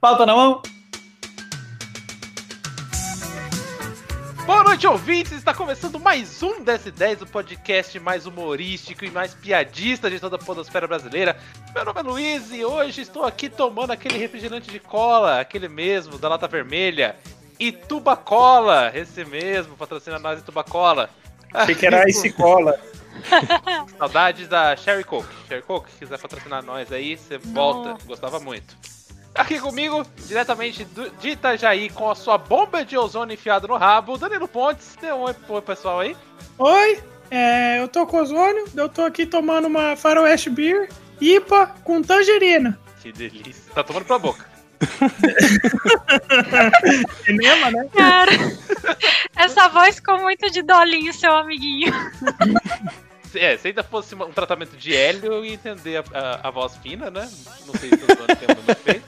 Pauta na mão. Boa noite, ouvintes! Está começando mais um DS10, o podcast mais humorístico e mais piadista de toda a podosfera brasileira. Meu nome é Luiz e hoje estou aqui tomando aquele refrigerante de cola, aquele mesmo, da lata vermelha. Ituba Cola, esse mesmo, patrocina nós Ituba Cola. Achei que era Ice Cola. Saudades da Sherry Coke. Sherry Coke, se quiser patrocinar nós aí, você volta. Gostava muito. Aqui comigo, diretamente do, de Itajaí, com a sua bomba de ozônio enfiada no rabo, Danilo Pontes. Dê um oi pro pessoal aí. Oi, é, eu tô com ozônio, eu tô aqui tomando uma Faroeste Beer, IPA com tangerina. Que delícia. Tá tomando pra boca. Cinema, né? Cara, essa voz ficou muito de dolinho, seu amiguinho. É, se ainda fosse um tratamento de hélio, eu ia entender a, a, a voz fina, né? Não sei se o Zona tem.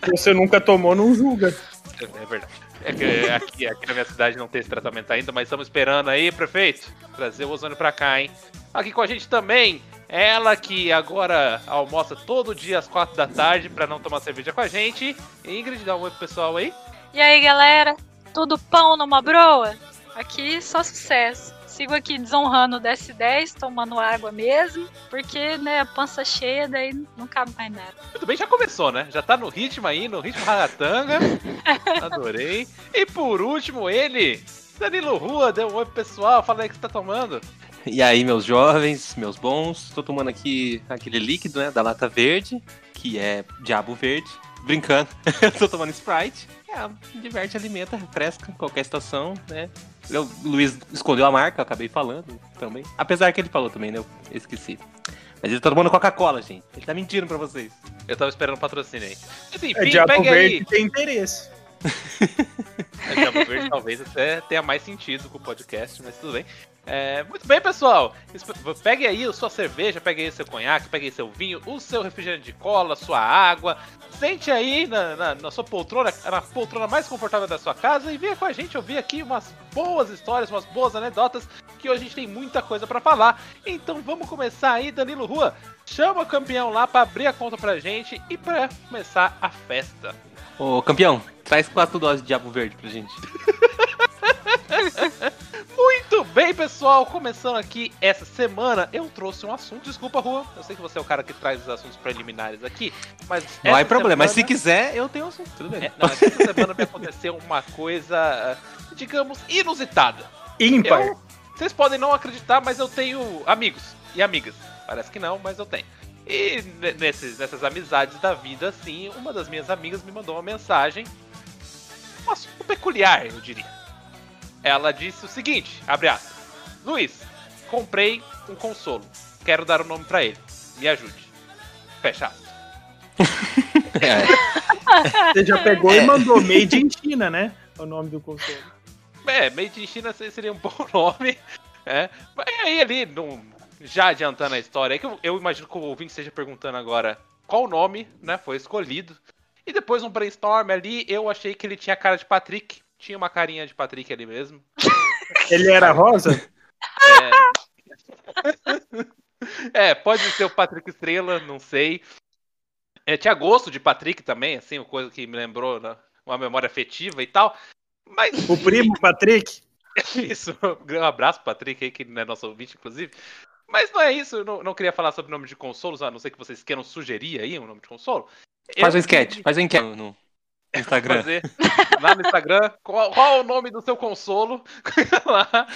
Se você nunca tomou, não julga. É, é verdade. É que aqui, aqui na minha cidade não tem esse tratamento ainda, mas estamos esperando aí, prefeito, trazer o ozônio pra cá, hein? Aqui com a gente também, ela que agora almoça todo dia às quatro da tarde pra não tomar cerveja com a gente. Ingrid, dá um oi pro pessoal aí. E aí, galera? Tudo pão numa broa? Aqui só sucesso. Sigo aqui desonrando o DS10, tomando água mesmo, porque, né, pança cheia, daí não cabe mais nada. Muito bem, já começou, né? Já tá no ritmo aí, no ritmo ragatanga. Adorei. E por último, ele, Danilo Rua, deu um oi pro pessoal, fala aí o que você tá tomando. E aí, meus jovens, meus bons, tô tomando aqui aquele líquido, né, da lata verde, que é diabo verde. Brincando, tô tomando Sprite. É, diverte, alimenta, refresca, qualquer estação, né? Eu, o Luiz escondeu a marca, eu acabei falando também. Apesar que ele falou também, né? Eu esqueci. Mas ele tá tomando Coca-Cola, gente. Ele tá mentindo pra vocês. Eu tava esperando um patrocínio aí. Mas, enfim, É Diabo pega Verde aí. tem interesse. É, Diabo Verde talvez até tenha mais sentido com o podcast, mas tudo bem. É, muito bem, pessoal. Pegue aí a sua cerveja, pegue aí o seu conhaque, pegue aí seu vinho, o seu refrigerante de cola, sua água. Sente aí na, na- na sua poltrona, na poltrona mais confortável da sua casa e venha com a gente ouvir aqui umas boas histórias, umas boas anedotas, que hoje a gente tem muita coisa pra falar. Então vamos começar aí, Danilo Rua. Chama o campeão lá pra abrir a conta pra gente e pra começar a festa. Ô, campeão, traz quatro doses de diabo verde pra gente. Bem, pessoal. Começando aqui essa semana, eu trouxe um assunto. Desculpa, Rua. Eu sei que você é o cara que traz os assuntos preliminares aqui, mas Não há problema, mas se semana- quiser, eu tenho assunto, tudo bem. É, não, essa semana me aconteceu uma coisa, digamos, inusitada. Ímpar. Eu, vocês podem não acreditar, mas eu tenho amigos e amigas. Parece que não, mas eu tenho. E ne- nesses, nessas amizades da vida, assim, uma das minhas amigas me mandou uma mensagem, um assunto peculiar, eu diria. Ela disse o seguinte, abre aspas, Luiz, comprei um consolo, quero dar o nome pra ele, me ajude. Fecha aspas. É, Você já pegou e mandou Made in China, né? O nome do console. É, Made in China seria um bom nome. É. Mas aí ali, num- já adiantando a história, é que eu, eu imagino que o ouvinte esteja perguntando agora qual nome né, foi escolhido. E depois um brainstorm ali, eu achei que ele tinha cara de Patrick. Tinha uma carinha de Patrick ali mesmo. Ele era rosa? É, pode ser o Patrick Estrela, não sei. É, tinha gosto de Patrick também, assim, uma coisa que me lembrou né, uma memória afetiva e tal. Mas O primo Patrick? Isso, um abraço, Patrick, aí, que não é nosso ouvinte, inclusive. Mas não é isso, eu não, não queria falar sobre o nome de consolos, a não ser que vocês queiram sugerir aí um nome de consolo. faz um Eu sketch, queria faz um enquete no Instagram. Fazer lá no Instagram qual, qual é o nome do seu consolo. lá.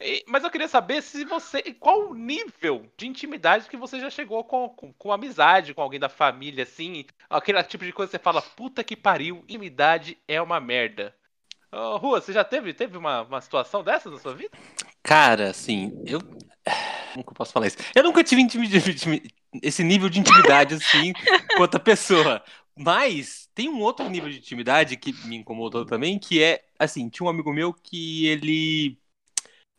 E- mas eu queria saber se você. Qual o nível de intimidade que você já chegou com, com, com amizade, com alguém da família, assim. Aquele tipo de coisa que você fala, puta que pariu, intimidade é uma merda. Ô, Rua, você já teve, teve uma, uma situação dessas na sua vida? Cara, assim, eu. Como que eu posso falar isso? Eu nunca tive intimi- intimi- esse nível de intimidade assim com outra pessoa. Mas tem um outro nível de intimidade que me incomodou também, que é, assim, tinha um amigo meu que ele.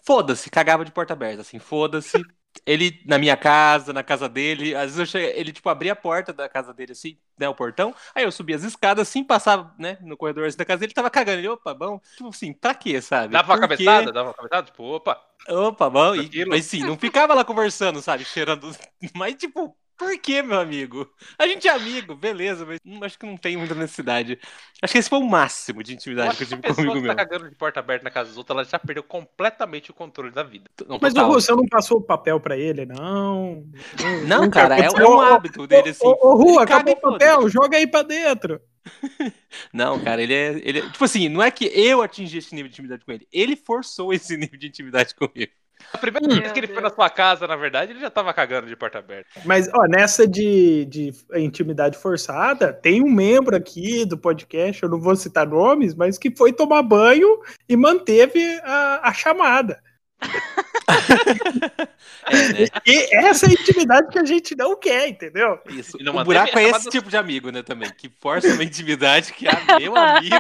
Foda-se, cagava de porta aberta, assim, foda-se. Ele na minha casa, na casa dele, às vezes eu cheguei, ele, tipo, abria a porta da casa dele, assim, né, o portão, aí eu subia as escadas, assim, passava, né, no corredor assim, da casa dele, ele tava cagando, ele, opa, bom, tipo assim, pra quê, sabe? Dava uma cabeçada? Dava uma cabeçada? Tipo, opa. Opa, bom, e, mas sim, não ficava lá conversando, sabe, cheirando, mas tipo, Por que, meu amigo? A gente é amigo, beleza, mas hum, acho que não tem muita necessidade. Acho que esse foi o máximo de intimidade que eu a tive pessoa comigo que tá mesmo. cagando de porta aberta na casa dos outros, ela já perdeu completamente o controle da vida. Não, Mas o total. Você não passou o papel pra ele, não? Não, Nunca cara, é, é um hábito dele, assim. Ô, ô, Rua, acabou o papel, joga aí pra dentro. Não, cara, ele é, ele é- Tipo assim, não é que eu atingi esse nível de intimidade com ele. Ele forçou esse nível de intimidade comigo. A primeira Hum. vez que ele foi na sua casa, na verdade, ele já tava cagando de porta aberta. Mas, ó, nessa de, de intimidade forçada, tem um membro aqui do podcast, eu não vou citar nomes, mas que foi tomar banho e manteve a, a chamada. É, né? E essa é a intimidade que a gente não quer, entendeu? Isso. E não O buraco é esse chamada- tipo de amigo, né, também. Que força uma intimidade que é meu amigo.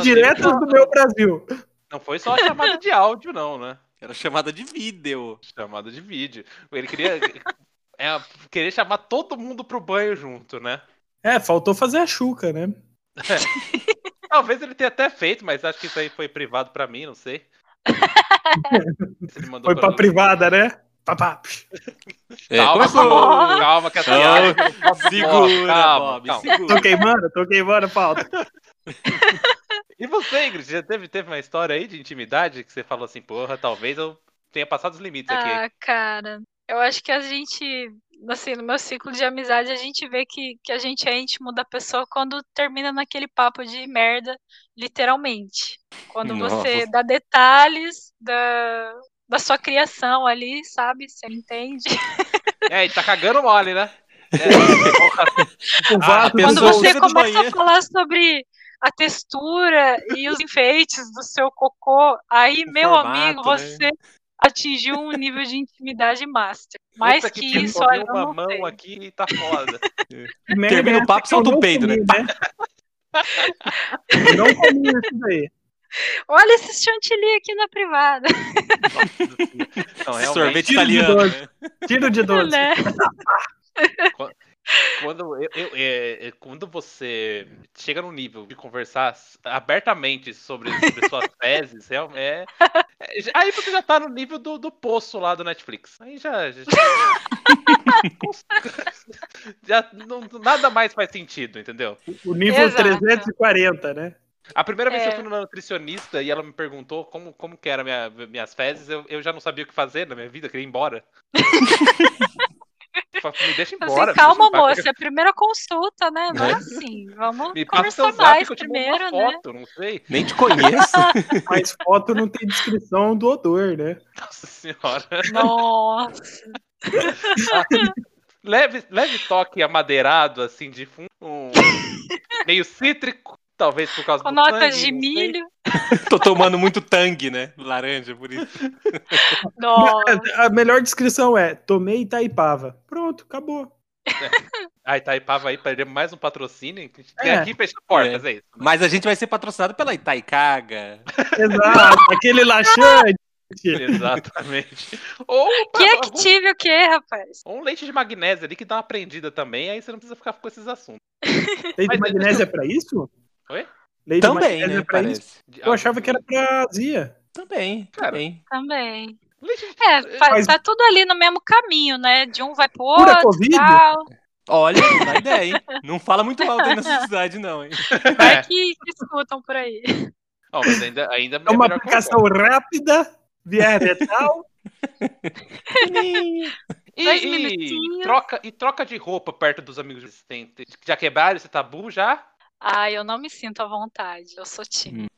Indiretas do meu Brasil. Não foi só a chamada de áudio, não, né? Era chamada de vídeo. Chamada de vídeo. Ele queria. É, querer chamar todo mundo pro banho junto, né? É, faltou fazer a chuca, né? Talvez ele tenha até feito, mas acho que isso aí foi privado pra mim, não sei. Se ele mandou Foi pra mim. privada, né? Papá. É, Calma, começou. calma, calma, que a piada. Segura, calma, Bob, calma. segura. Tô queimando, tô queimando a pauta. E você, Ingrid, já teve, teve uma história aí de intimidade que você falou assim, porra, talvez eu tenha passado os limites aqui. Ah, cara, eu acho que a gente, assim, no meu ciclo de amizade, a gente vê que, que a gente é íntimo da pessoa quando termina naquele papo de merda, literalmente. Quando você Nossa. dá detalhes da, da sua criação ali, sabe? Você entende? É, ele tá cagando mole, né? É, O vaso a Quando você começa a falar sobre a textura e os enfeites do seu cocô, aí, O meu formato, amigo, né? você atingiu um nível de intimidade master. Mais puta que, pariu, isso, olha, eu uma não mão sei. aqui e tá foda. Termina o essa papo, que solta não peido, né? Eu não comi isso daí. Olha esse chantilly aqui na privada. Não, Sorvete italiano. né? Tiro de doce. Né? Quando, eu, eu- é, é, quando você chega no nível de conversar abertamente sobre, sobre suas fezes, é, é, aí você já tá no nível do, do poço lá do Netflix. Aí já. Já, já não- nada mais faz sentido, entendeu? O nível Exato. 340, né? A primeira vez que É. eu fui na nutricionista e ela me perguntou como, como que era minha, minhas fezes, eu, eu já não sabia o que fazer na minha vida, eu queria ir embora. Me deixa Assim, embora. me calma, deixa moça, é a primeira consulta, né? Não é É. assim. Vamos Me conversar mais primeiro, uma né? foto, não sei. Nem te conheço. Mas foto não tem descrição do odor, né? Nossa senhora. Nossa. Leve, leve toque amadeirado, assim, de fundo. um- meio cítrico, talvez por causa Com do notas sangue, de milho. Tô tomando muito tangue, né? Laranja, por isso. Nossa. A melhor descrição é: tomei Itaipava. Pronto, acabou. A Itaipava aí perdemos mais um patrocínio. que a gente Tem É. aqui fecha portas, é, isso. Mas a gente vai ser patrocinado pela Itaicaga. Exato, aquele laxante. Exatamente. Ou, Que é Active o quê, rapaz? ou um leite de magnésio ali que dá uma prendida também, aí você não precisa ficar com esses assuntos. Leite de magnésio é pra isso? Oi? De Também, né? é pra isso? Parece. Eu achava que era pra azia. Também, Cara, também. Também. É, fa- Mas- tá tudo ali no mesmo caminho, né? De um vai pro outro Covid? e tal. Olha, dá ideia, hein? Não fala muito alto aí nessa cidade, não, hein? Vai É. que, escutam por aí. Ó, mas ainda, ainda É uma melhor que o aplicação rápida, via retal. E, e troca, e troca de roupa perto dos amigos existentes. Já quebraram esse tabu já? Ah, eu não me sinto à vontade. Eu sou tímida.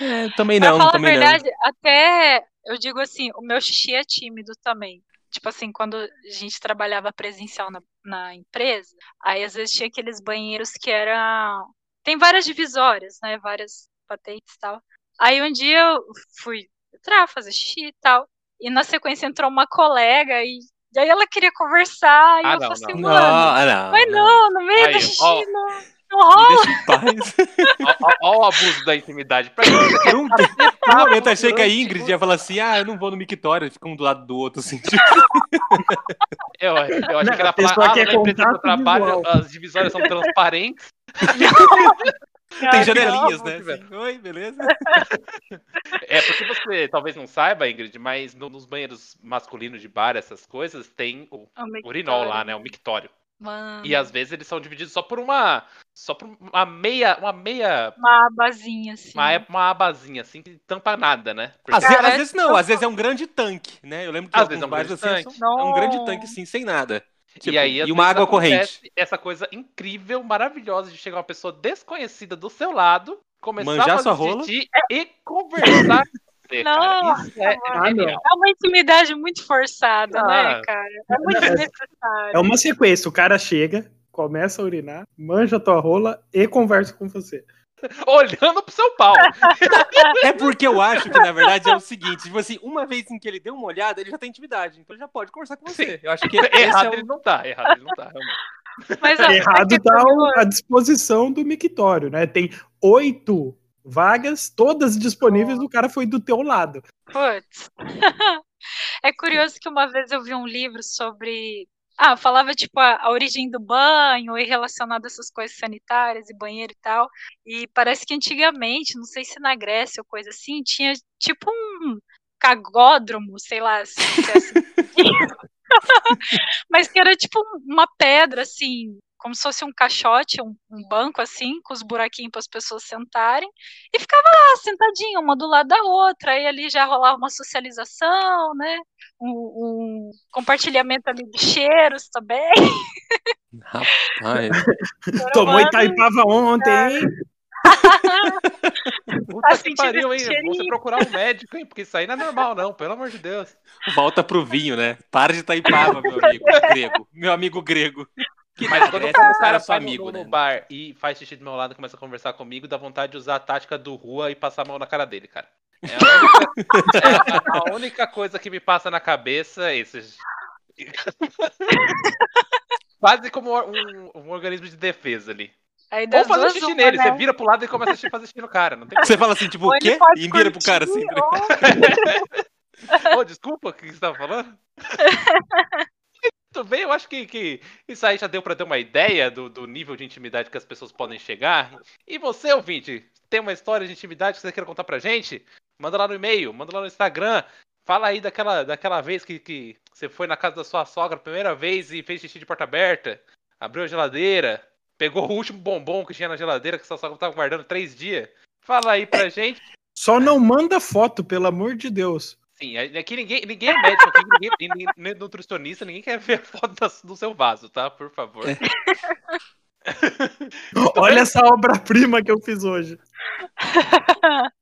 É, também Pra não, falar a também verdade, até eu digo assim, o meu xixi é tímido também. Tipo assim, quando a gente trabalhava presencial na, na empresa, aí às vezes tinha aqueles banheiros que eram. Tem várias divisórias, né? Várias patentes e tal. Aí um dia eu fui entrar, fazer xixi e tal. E na sequência entrou uma colega e, e aí ela queria conversar. E Ah, eu não, falei assim, não. mano, Não, ah, não. mas não, no meio Aí, do xixi, ó. não, não. Me paz. Olha o abuso da intimidade. Pra que um, um momento eu achei que a Ingrid o- ia falar assim: ah, eu não vou no mictório, fica um do lado do outro, assim. tipo, Eu, eu achei que ela falar, ah, na empresa que eu contato trabalho, visual. as divisórias são transparentes. Tem janelinhas, não, né? assim, Oi, beleza? É, porque você talvez não saiba, Ingrid, mas no- nos banheiros masculinos de bar, essas coisas, tem o É um urinol lá, né? O mictório. Mano, E às vezes eles são divididos só por uma. Só por uma meia. Uma meia. uma abazinha, assim. Uma, uma abazinha, assim, que tampa nada, né? Porque- Às, Cara, às vezes não, às vezes é um grande tanque, né? Eu lembro que Às vezes é um grande assim, tanque. são- é um grande Não. tanque, sim, sem nada. Tipo, e aí, e uma água acontece corrente. Essa coisa incrível, maravilhosa de chegar uma pessoa desconhecida do seu lado, começar Manjar a fazer sua rola. e conversar com você, cara. Nossa, Isso é mano. genial. É uma intimidade muito forçada, Ah. né, cara? É muito É- desnecessário. É uma sequência. O cara chega, começa a urinar, manja a tua rola e conversa com você. Olhando pro seu pau. É porque eu acho que, na verdade, é o seguinte: tipo assim, uma vez em que ele deu uma olhada, ele já tem intimidade. Então ele já pode conversar com você. Eu acho que esse Errado é ele não tá, errado ele não tá, realmente. Mas, ó, Errado é tá a disposição do mictório, né? Tem oito vagas, todas disponíveis, o cara foi do teu lado. Putz. É curioso que uma vez eu vi um livro sobre. Ah, falava tipo a, a origem do banho e relacionado a essas coisas sanitárias e banheiro e tal. E parece que antigamente, não sei se na Grécia ou coisa assim, tinha tipo um cagódromo, sei lá, é assim. mas que era tipo uma pedra assim, como se fosse um caixote, um, um banco assim, com os buraquinhos para as pessoas sentarem, e ficava lá sentadinha, uma do lado da outra, aí ali já rolava uma socialização, né? Um, um compartilhamento ali de cheiros também. Rapaz. Tomou Itaipava ontem, hein? Puta que sentindo pariu, hein? Você cheirinho. procurar um médico, hein? Porque isso aí não é normal, não, pelo amor de Deus. Volta pro vinho, né? Para de taipava, meu amigo grego. Meu amigo grego. Que Mas quando o cara seu sai amigo, no, no né? bar e faz xixi do meu lado e começa a conversar comigo, dá vontade de usar a tática do rua e passar a mão na cara dele, cara. É a única, é a- única coisa que me passa na cabeça é isso. Quase como um, um organismo de defesa ali. Aí Ou fazer xixi uma, nele, né? você vira pro lado e começa a fazer xixi no cara. Não tem Você fala assim, tipo, Ou o quê? E vira pro cara assim. ou- Ô, desculpa, o que você tava falando? Tudo bem, eu acho que, que isso aí já deu pra ter uma ideia do, do nível de intimidade que as pessoas podem chegar. E você, ouvinte, tem uma história de intimidade que você queira contar pra gente? Manda lá no e-mail, manda lá no Instagram. Fala aí daquela, daquela vez que, que você foi na casa da sua sogra a primeira vez e fez xixi de porta aberta, abriu a geladeira, pegou o último bombom que tinha na geladeira que sua sogra tava guardando três dias. Fala aí pra gente. Só não manda foto, pelo amor de Deus. Sim, aqui ninguém, ninguém é médico, aqui ninguém, ninguém- nem nutricionista, ninguém quer ver a foto do seu vaso, tá? Por favor. Olha essa obra-prima que eu fiz hoje.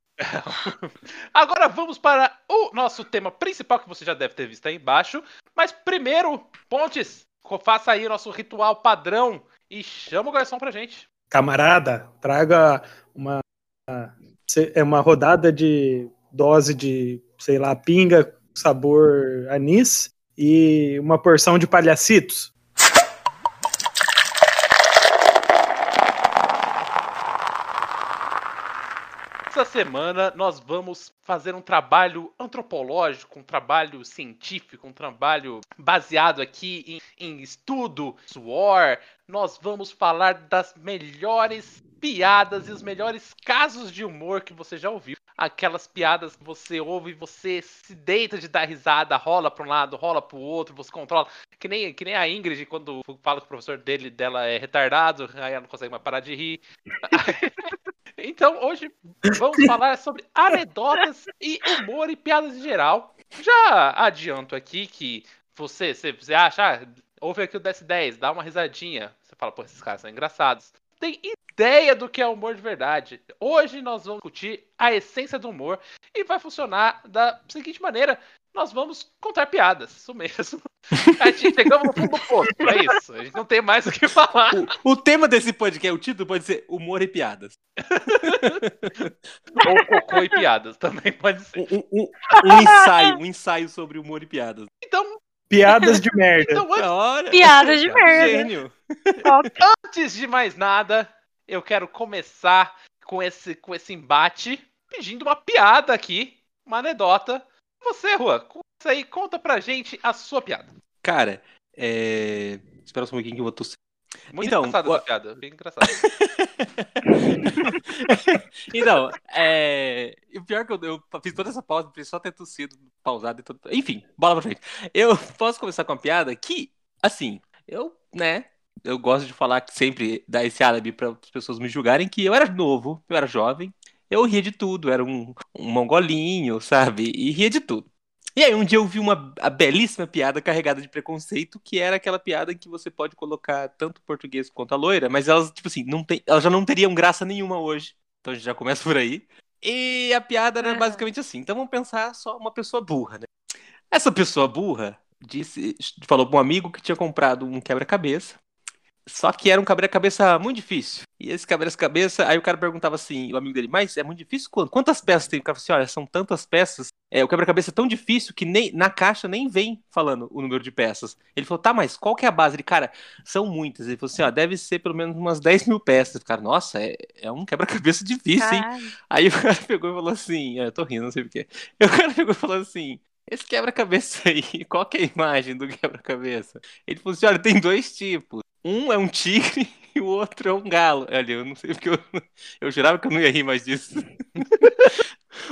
Agora vamos para o nosso tema principal que você já deve ter visto aí embaixo. Mas primeiro, Pontes, faça aí o nosso ritual padrão e chama o garçom pra gente. Camarada, traga uma, é uma rodada de dose de, sei lá, pinga, sabor anis e uma porção de palhacitos. Essa semana nós vamos fazer um trabalho antropológico, um trabalho científico, um trabalho baseado aqui em, em estudo, suor. Nós vamos falar das melhores piadas e os melhores casos de humor que você já ouviu. Aquelas piadas que você ouve e você se deita de dar risada, rola para um lado, rola para o outro, você controla. Que nem, que nem a Ingrid, quando fala que o professor dele, dela é retardado, aí ela não consegue mais parar de rir. Então, hoje vamos falar sobre anedotas e humor e piadas em geral. Já adianto aqui que você, você, você acha, ah, ouve aqui o DS10, dá uma risadinha. Você fala, pô, esses caras são engraçados. Tem ideia do que é humor de verdade. Hoje nós vamos discutir a essência do humor e vai funcionar da seguinte maneira. Nós vamos contar piadas, isso mesmo. A gente chegamos no fundo do poço, é isso. A gente não tem mais o que falar. O, o tema desse podcast, o título pode ser Humor e Piadas. Ou cocô e piadas, também pode ser. Um, um- um ensaio, um ensaio sobre humor e piadas. Então, Piadas de merda. então antes, Olha, Piada de merda. Gênio. Antes de mais nada, eu quero começar com esse, com esse embate pedindo uma piada aqui, uma anedota. Você, Rua, começa aí, conta pra gente a sua piada. Cara, é... Espera só um pouquinho que eu vou tossir. Muito Então, engraçado o- essa piada, bem engraçado. então, é... o pior é que eu, eu fiz toda essa pausa, só ter tossido, pausado e tudo. Enfim, bola pra frente. Eu posso começar com uma piada que, assim, eu, né, eu gosto de falar sempre dar esse álibi para as pessoas me julgarem que eu era novo, eu era jovem, eu ria de tudo, era um, um mongolinho, sabe? E ria de tudo. E aí um dia eu vi uma belíssima piada carregada de preconceito, que era aquela piada em que você pode colocar tanto o português quanto a loira, mas elas, tipo assim, não tem, elas já não teriam graça nenhuma hoje. Então a gente já começa por aí. E a piada era basicamente assim. Então vamos pensar só uma pessoa burra, né? Essa pessoa burra disse, falou para um amigo que tinha comprado um quebra-cabeça. Só que era um quebra-cabeça muito difícil. E esse quebra-cabeça, aí o cara perguntava assim, o amigo dele, mas é muito difícil quanto? Quantas peças tem? O cara falou assim, olha, são tantas peças. É, o quebra-cabeça é tão difícil que nem na caixa nem vem falando o número de peças. Ele falou, tá, mas qual que é a base? Ele, cara, são muitas. Ele falou assim, ó, deve ser pelo menos umas 10 mil peças. Cara, nossa, é, é um quebra-cabeça difícil, hein? Aí o cara pegou e falou assim, eu tô rindo, não sei porquê. O cara pegou e falou assim, esse quebra-cabeça aí, qual que é a imagem do quebra-cabeça? Ele falou assim, olha, tem dois tipos. Um é um tigre e o outro é um galo. Olha, eu não sei porque eu, eu jurava que eu não ia rir mais disso.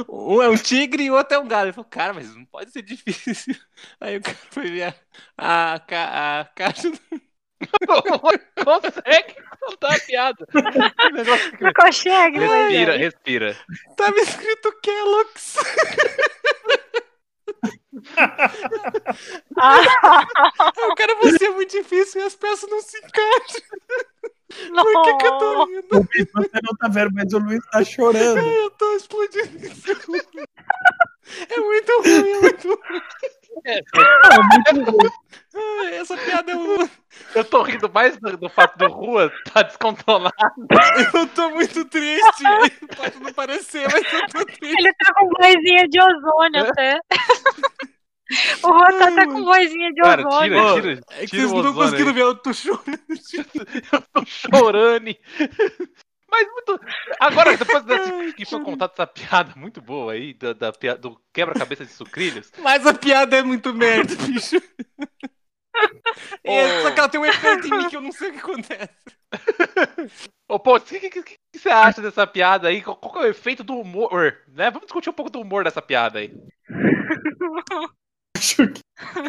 Um é um tigre e o outro é um galo. Ele falou, cara, mas não pode ser difícil. Aí o cara foi ver a, a, a caixa do Consegue contar a piada. Não consegue, mas Respira, respira. Tava escrito Kellogg's. Ah, Aí o cara, você é muito difícil e as peças não se encaixam. Por que, que eu tô rindo? Você não tá vendo, mas o Luiz tá chorando. Eu tô explodindo. É muito ruim, é muito ruim. Ai, Essa piada é uma... Eu tô rindo mais do, do fato do Rua tá descontrolado. Eu tô muito triste. Pode não parecer, mas eu tô triste. Ele tá com vozinha de ozônio até. O Rua tá até com vozinha de Cara, ozônio. tira, Ó, tira, É que tira vocês o não estão ozônio conseguindo aí. ver, eu tô chorando. Eu tô chorando. Mas muito. Agora, depois desse, que foi contada essa piada muito boa aí, da, da do quebra-cabeça de sucrilhos. Mas a piada é muito merda, bicho. É, só que ela tem um efeito em mim que eu não sei o que acontece. Ô, pô, o que, que, você acha dessa piada aí? Qual, qual é o efeito do humor? Né? Vamos discutir um pouco do humor dessa piada aí. Acho que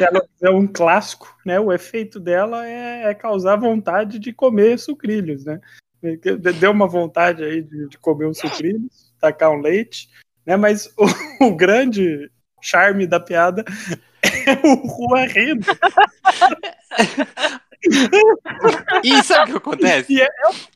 ela é um clássico, né? O efeito dela é, é causar vontade de comer sucrilhos, né? Deu uma vontade aí de, de comer uns sucrilhos, tacar um leite, né? Mas o, o grande charme da piada é o Rua rindo. E sabe o que acontece? E é,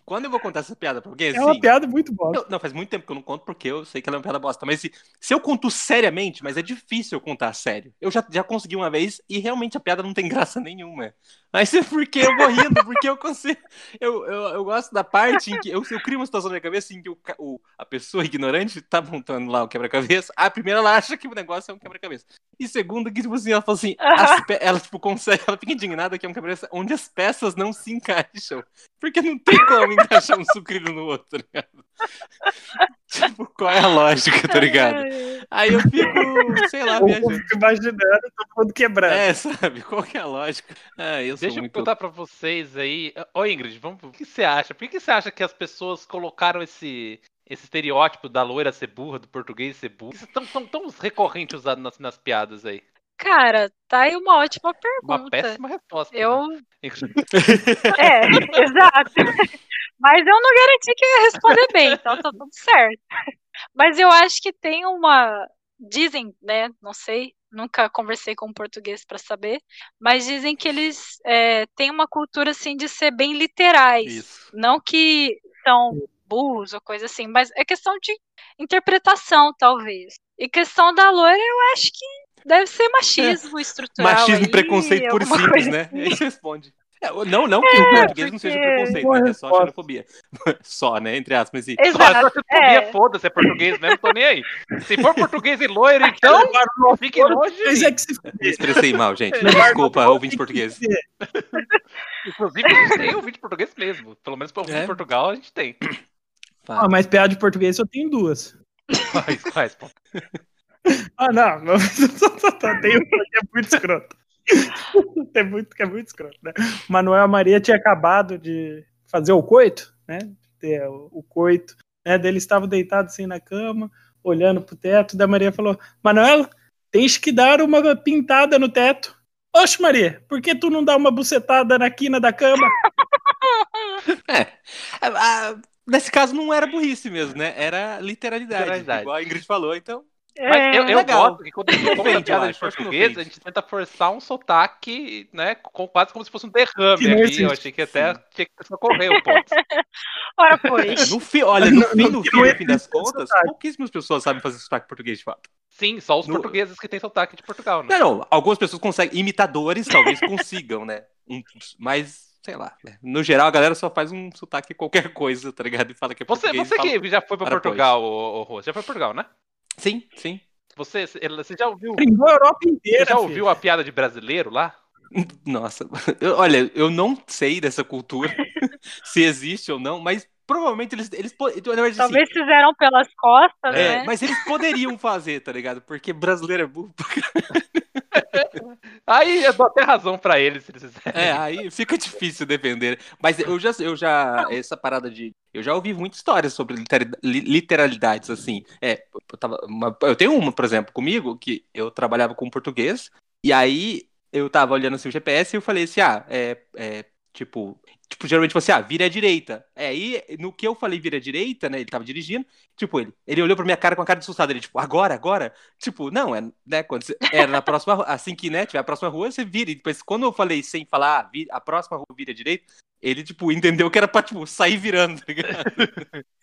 Quando eu vou contar essa piada pra alguém, é uma assim. piada muito boa. eu- não, faz muito tempo que eu não conto porque eu sei que ela é uma piada bosta. Mas se, se eu conto seriamente, mas é difícil eu contar sério. Eu já, já consegui uma vez e realmente a piada não tem graça nenhuma. Mas é porque eu vou rindo, porque eu consigo. Eu, eu, eu gosto da parte em que eu, eu crio uma situação na minha cabeça em que o, o- a pessoa ignorante tá montando lá o quebra-cabeça. A primeira, ela acha que o negócio é um quebra-cabeça. E segunda, que tipo assim, ela fala assim, as pe- ela tipo consegue, ela fica indignada que é um quebra-cabeça onde as peças não se encaixam. Porque não tem como encaixar um sucrilho no outro, tá ligado? Tipo, qual é a lógica, tá ligado? Aí eu fico, sei lá, Eu viajando. fico imaginando todo mundo quebrando. É, sabe? Qual que é a lógica? Ah, eu sou Deixa eu muito... perguntar pra vocês aí. Ô, Ingrid, vamos, o que você acha? Por que você acha que as pessoas colocaram esse, esse estereótipo da loira ser burra, do português ser burro? Isso tão, tão, tão recorrente usado nas, nas piadas aí. Cara, tá aí uma ótima Uma pergunta. péssima resposta. Eu. né? É, exato. Mas eu não garanti que ia responder bem, então tá tudo certo. Mas eu acho que tem uma. Dizem, né? Não sei, nunca conversei com um português para saber, mas dizem que eles é, têm uma cultura assim de ser bem literais. Isso. Não que são burros ou coisa assim, mas é questão de interpretação, talvez. E questão da loira, eu acho que deve ser machismo estrutural. Machismo aí, e preconceito puro e simples, né? Aí você responde. É, não, não que o português não seja porque- preconceito, né? É só xenofobia. Só, né? Entre aspas. E... Só, Exato. só que é. É. foda-se, é português mesmo, tô nem aí. Se for português e loiro, então, fique longe Mas é que se Me expressei mal, gente. Desculpa, ouvinte português. Inclusive, a gente tem ouvinte português mesmo. Pelo menos pra ouvir É. em Portugal, a gente tem. Ah, mas piada de português eu tenho duas. Quais, quais, pô? Ah, não. não tem uma que é muito escrota. é muito, é muito escroto, né? Manuel Maria tinha acabado de fazer o coito, né? Ter o, o coito, né? Daí eles estavam deitados assim na cama, olhando pro teto, da Maria falou: Manuel, tens que dar uma pintada no teto. Oxe, Maria, por que tu não dá uma bucetada na quina da cama? É. A- a- nesse caso não era burrice mesmo, né? Era literalidade. Literalidade. Igual a Ingrid falou, então. Mas eu, eu legal. gosto que quando a gente Ofende, piada de português, a gente tenta forçar um sotaque, né? Com, quase como se fosse um derrame não aqui. Eu existe. achei que até tinha que socorrer o ponto. Ora, pois. No fi, olha, no fim, no fim, no é fim das contas, sotaque. pouquíssimas pessoas sabem fazer sotaque português de fato. Sim, só os No- portugueses que têm sotaque de Portugal, né? Não, não, algumas pessoas conseguem, imitadores talvez consigam, né? Um- mas, sei lá, né? no geral a galera só faz um sotaque qualquer coisa, tá ligado? E fala que é Você, português. você fala- que já foi pra para Portugal, ô, já foi pra Portugal, né? Sim, sim. Você, você já ouviu, Pringou a Europa você inteira. já filho. ouviu a piada de brasileiro lá? Nossa, eu- olha, eu não sei dessa cultura, se existe ou não, mas provavelmente eles. eles verdade, assim, Talvez fizeram pelas costas, é, né? mas eles poderiam fazer, tá ligado? Porque brasileiro é burro. Aí eu dou até razão pra eles, se eles fizerem. É, aí fica difícil defender. Mas eu já, eu já, essa parada de. Eu já ouvi muitas histórias sobre litera- li- literalidades, assim. É, eu, tava, uma- eu tenho uma, por exemplo, comigo, que eu trabalhava com português, e aí eu tava olhando assim o GPS e eu falei assim, ah, é, é tipo. Tipo, geralmente você, ah, vira à direita. É, aí no que eu falei vira à direita, né? Ele tava dirigindo, tipo, ele, ele olhou pra minha cara com a cara de assustado. Ele, tipo, agora, agora? Tipo, não, é, né? Quando você, era na próxima assim que, né, tiver a próxima rua, você vira. E depois, quando eu falei sem falar, ah, a próxima rua vira à direita, ele, tipo, entendeu que era pra, tipo, sair virando, tá ligado?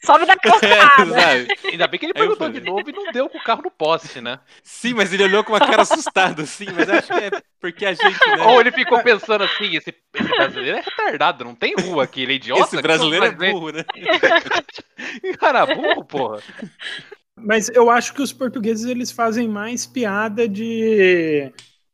Sobe da É, calçada. sabe? Ainda bem que ele perguntou de novo e não deu com o carro no poste, né? Sim, mas ele olhou com uma cara assustada, assim, mas eu acho que é porque a gente, né? Ou ele ficou pensando assim, esse, esse brasileiro é retardado, não tem rua aqui, ele é idiota. Esse brasileiro é burro, né? Cara, burro, porra. Mas eu acho que os portugueses eles fazem mais piada de,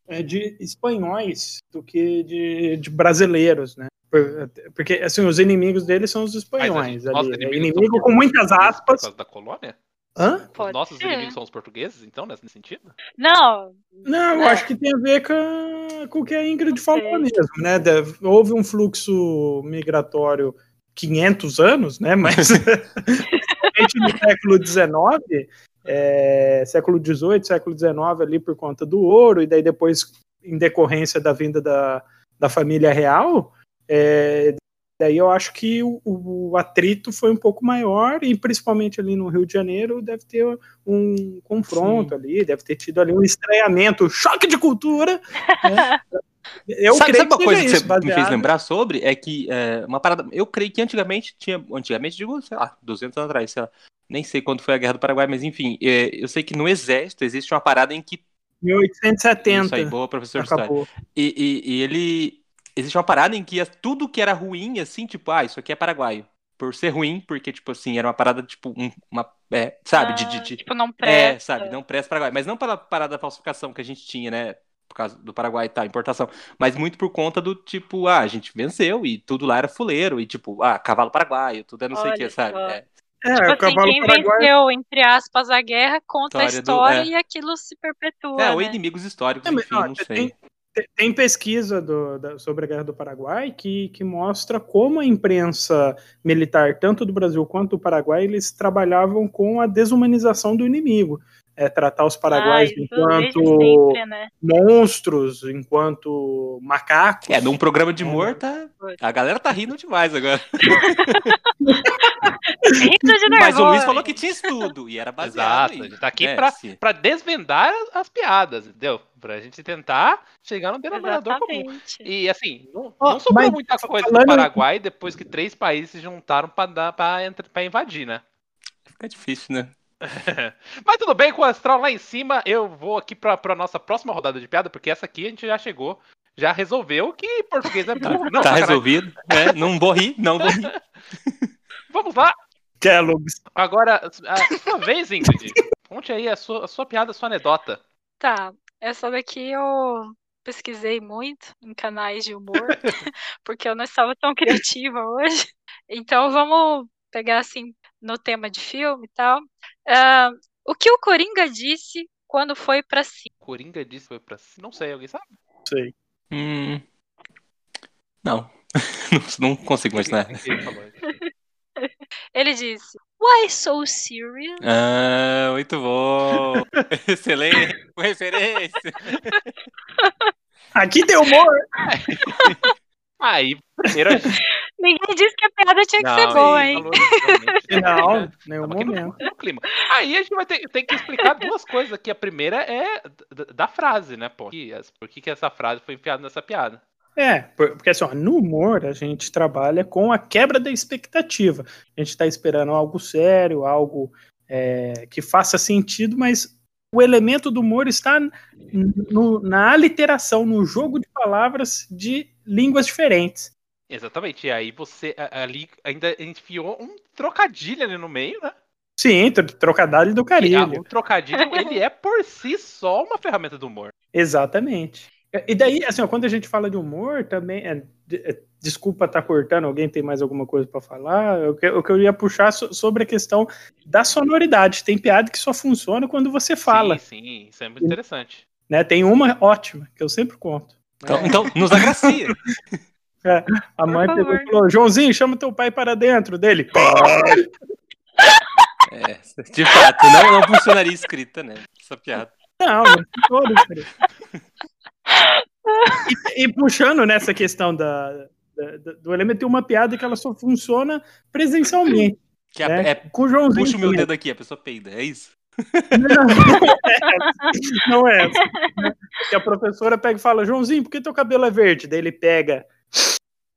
é, de espanhóis do que de, de brasileiros, né? Por- Porque assim, os inimigos deles são os espanhóis ali. É inimigo com muitas portugueses Por aspas. causa da colônia? Hã? Os nossos ser. inimigos são os portugueses, então, nesse sentido? Não, Não, eu É. acho que tem a ver com, com o que a Ingrid falou mesmo, né? Deve- houve um fluxo migratório 500 anos, né? Mas principalmente no século XIX, é, século XVIII, século XIX ali por conta do ouro e daí depois em decorrência da vinda da, da família real, é, daí eu acho que o, o atrito foi um pouco maior e principalmente ali no Rio de Janeiro deve ter um confronto ali, deve ter tido ali um estranhamento, choque de cultura. né? Eu sabe, creio sabe uma que coisa que você me fez baseado- lembrar sobre? É que é, uma parada. Eu creio que antigamente tinha. Antigamente, digo, sei lá, 200 anos atrás, sei lá. Nem sei quando foi a Guerra do Paraguai, mas enfim, é, eu sei que no Exército existe uma parada em que. 1870 Isso aí, boa, professor acabou. E, e- e ele. Existe uma parada em que tudo que era ruim, assim, tipo, ah, isso aqui é paraguaio. Por ser ruim, porque, tipo assim, era uma parada, tipo, um- uma. é, sabe, de, de- de- tipo, não É, presta. sabe, não presta Paraguai. Mas não pela parada da falsificação que a gente tinha, né? Por causa do Paraguai e tal, importação. Mas muito por conta do tipo, ah, a gente venceu e tudo lá era fuleiro. E tipo, ah, cavalo paraguaio, tudo é não sei o que, Olha sabe? É. É, Tipo o assim, cavalo quem paraguaio. venceu, entre aspas, a guerra, conta a História do- história é. e aquilo se perpetua, É, ou né? inimigos históricos, É, mas, enfim, ó, não tem- sei. Tem- Tem pesquisa do- da- sobre a Guerra do Paraguai que, que mostra como a imprensa militar, tanto do Brasil quanto do Paraguai, eles trabalhavam com a desumanização do inimigo. É, tratar os paraguaios Ah, enquanto sempre, né? monstros, enquanto macacos. É, num programa de É. humor, tá... a galera tá rindo demais agora. Mas o Luiz falou que tinha estudo, e era baseado Exato, a em... gente tá aqui É, pra, pra desvendar as piadas, entendeu? Pra gente tentar chegar no denominador comum. E assim, não, não sobrou muita coisa falando- do Paraguai depois que três países se juntaram pra, dar, pra, pra invadir, né? Fica difícil, né? Mas tudo bem, com o Astral lá em cima, eu vou aqui pra, pra nossa próxima rodada de piada, porque essa aqui a gente já chegou, já resolveu que português é burro. Não, tá sacanagem. resolvido, né? Não vou rir, não vou rir. Vamos lá. Kellogg's. Agora, a sua vez, Ingrid. Conte aí a sua, a sua piada, a sua anedota. Tá, essa daqui eu pesquisei muito em canais de humor, porque eu não estava tão criativa hoje. Então vamos pegar assim no tema de filme e tal. Ah, o que o Coringa disse quando foi pra cima? Coringa disse foi pra. Não sei, alguém sabe? sei. Hum. Não. não, consigo falou isso? Ele disse: Why so serious? Ah, muito bom. Excelente referência. Aqui tem humor! Aí, primeiro a gente. Ninguém disse que a piada tinha que ser Não, boa, ele hein? falou. Não, É, nenhum momento. no clima. Aí a gente vai ter, tem que explicar duas coisas aqui. A primeira é da, da frase, né, pô? Que- Por que, que essa frase foi enfiada nessa piada? É, por- porque assim, ó, no humor a gente trabalha com a quebra da expectativa. A gente está esperando algo sério, algo é, que faça sentido, mas o elemento do humor está no- na aliteração, no jogo de palavras de línguas diferentes. Exatamente. E aí você ali ainda enfiou um trocadilho ali no meio, né? Sim, tro- trocadilho do Que a- carilho. o trocadilho, ele é por si só uma ferramenta do humor. Exatamente. E daí, assim, ó, quando a gente fala de humor, também. é, é, desculpa estar cortando, alguém tem mais alguma coisa para falar? Eu, o que eu ia puxar so- sobre a questão da sonoridade. Tem piada que só funciona quando você fala. Sim, sim, isso é muito interessante. Né? Tem uma ótima, que eu sempre conto. Então, então nos agracia. A mãe pegou falou: Joãozinho, chama teu pai para dentro dele. É, de fato, não, não funcionaria escrita, né? Essa piada. Não, não todos. E, e puxando nessa questão da, da- do elemento, tem uma piada que ela só funciona presencialmente. Que a- né? é, Com o Joãozinho. puxa o meu dedo aqui, a pessoa peida, é isso? Não, não é essa. né? Que a professora pega e fala, Joãozinho, por que teu cabelo é verde? Daí ele pega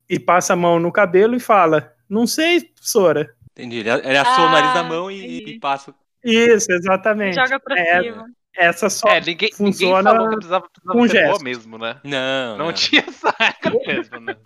e passa a mão no cabelo e fala, não sei, professora. Entendi. Ele, ele assou o nariz da Ah, mão e, e passa. Isso, exatamente. Joga pra É, cima. Essa só. É, ninguém, funciona ninguém falou que precisava, precisava com ser boa gestos. mesmo, né? Não, Não, não. tinha essa regra mesmo, né?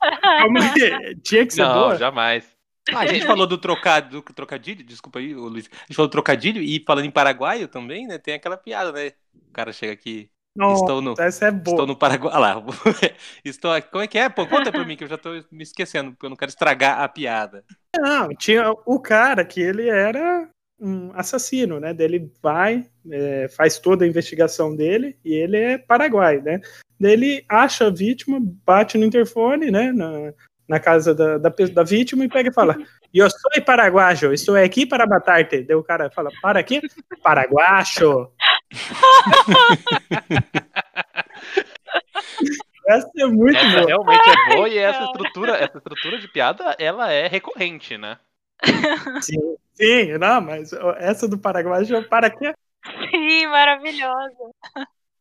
Calma aí, Tinha que ser Não, boa. jamais. Ah, a gente falou do trocado, do trocadilho, desculpa aí, Luiz. A gente falou do trocadilho e falando em paraguaio também, né? Tem aquela piada, né? O cara chega aqui, Não, estou no, essa é boa. estou no Paraguai. Ah lá, estou aqui. Como é que é? Pô, conta pra mim que eu já tô me esquecendo, porque eu não quero estragar a piada. Não, tinha o cara que ele era um assassino, né? Daí ele vai, é, faz toda a investigação dele e ele é paraguai, né? Daí ele acha a vítima, bate no interfone, né? Na, na casa da, da, da vítima e pega e fala: Eu sou paraguaio, estou aqui para matar-te. Daí o cara fala: Para quê? Paraguacho. Essa é muito Essa boa. realmente é boa e essa estrutura, essa estrutura de piada, ela é recorrente, né? Sim, sim, não, mas essa do paraguaio, para quê? Sim, maravilhosa.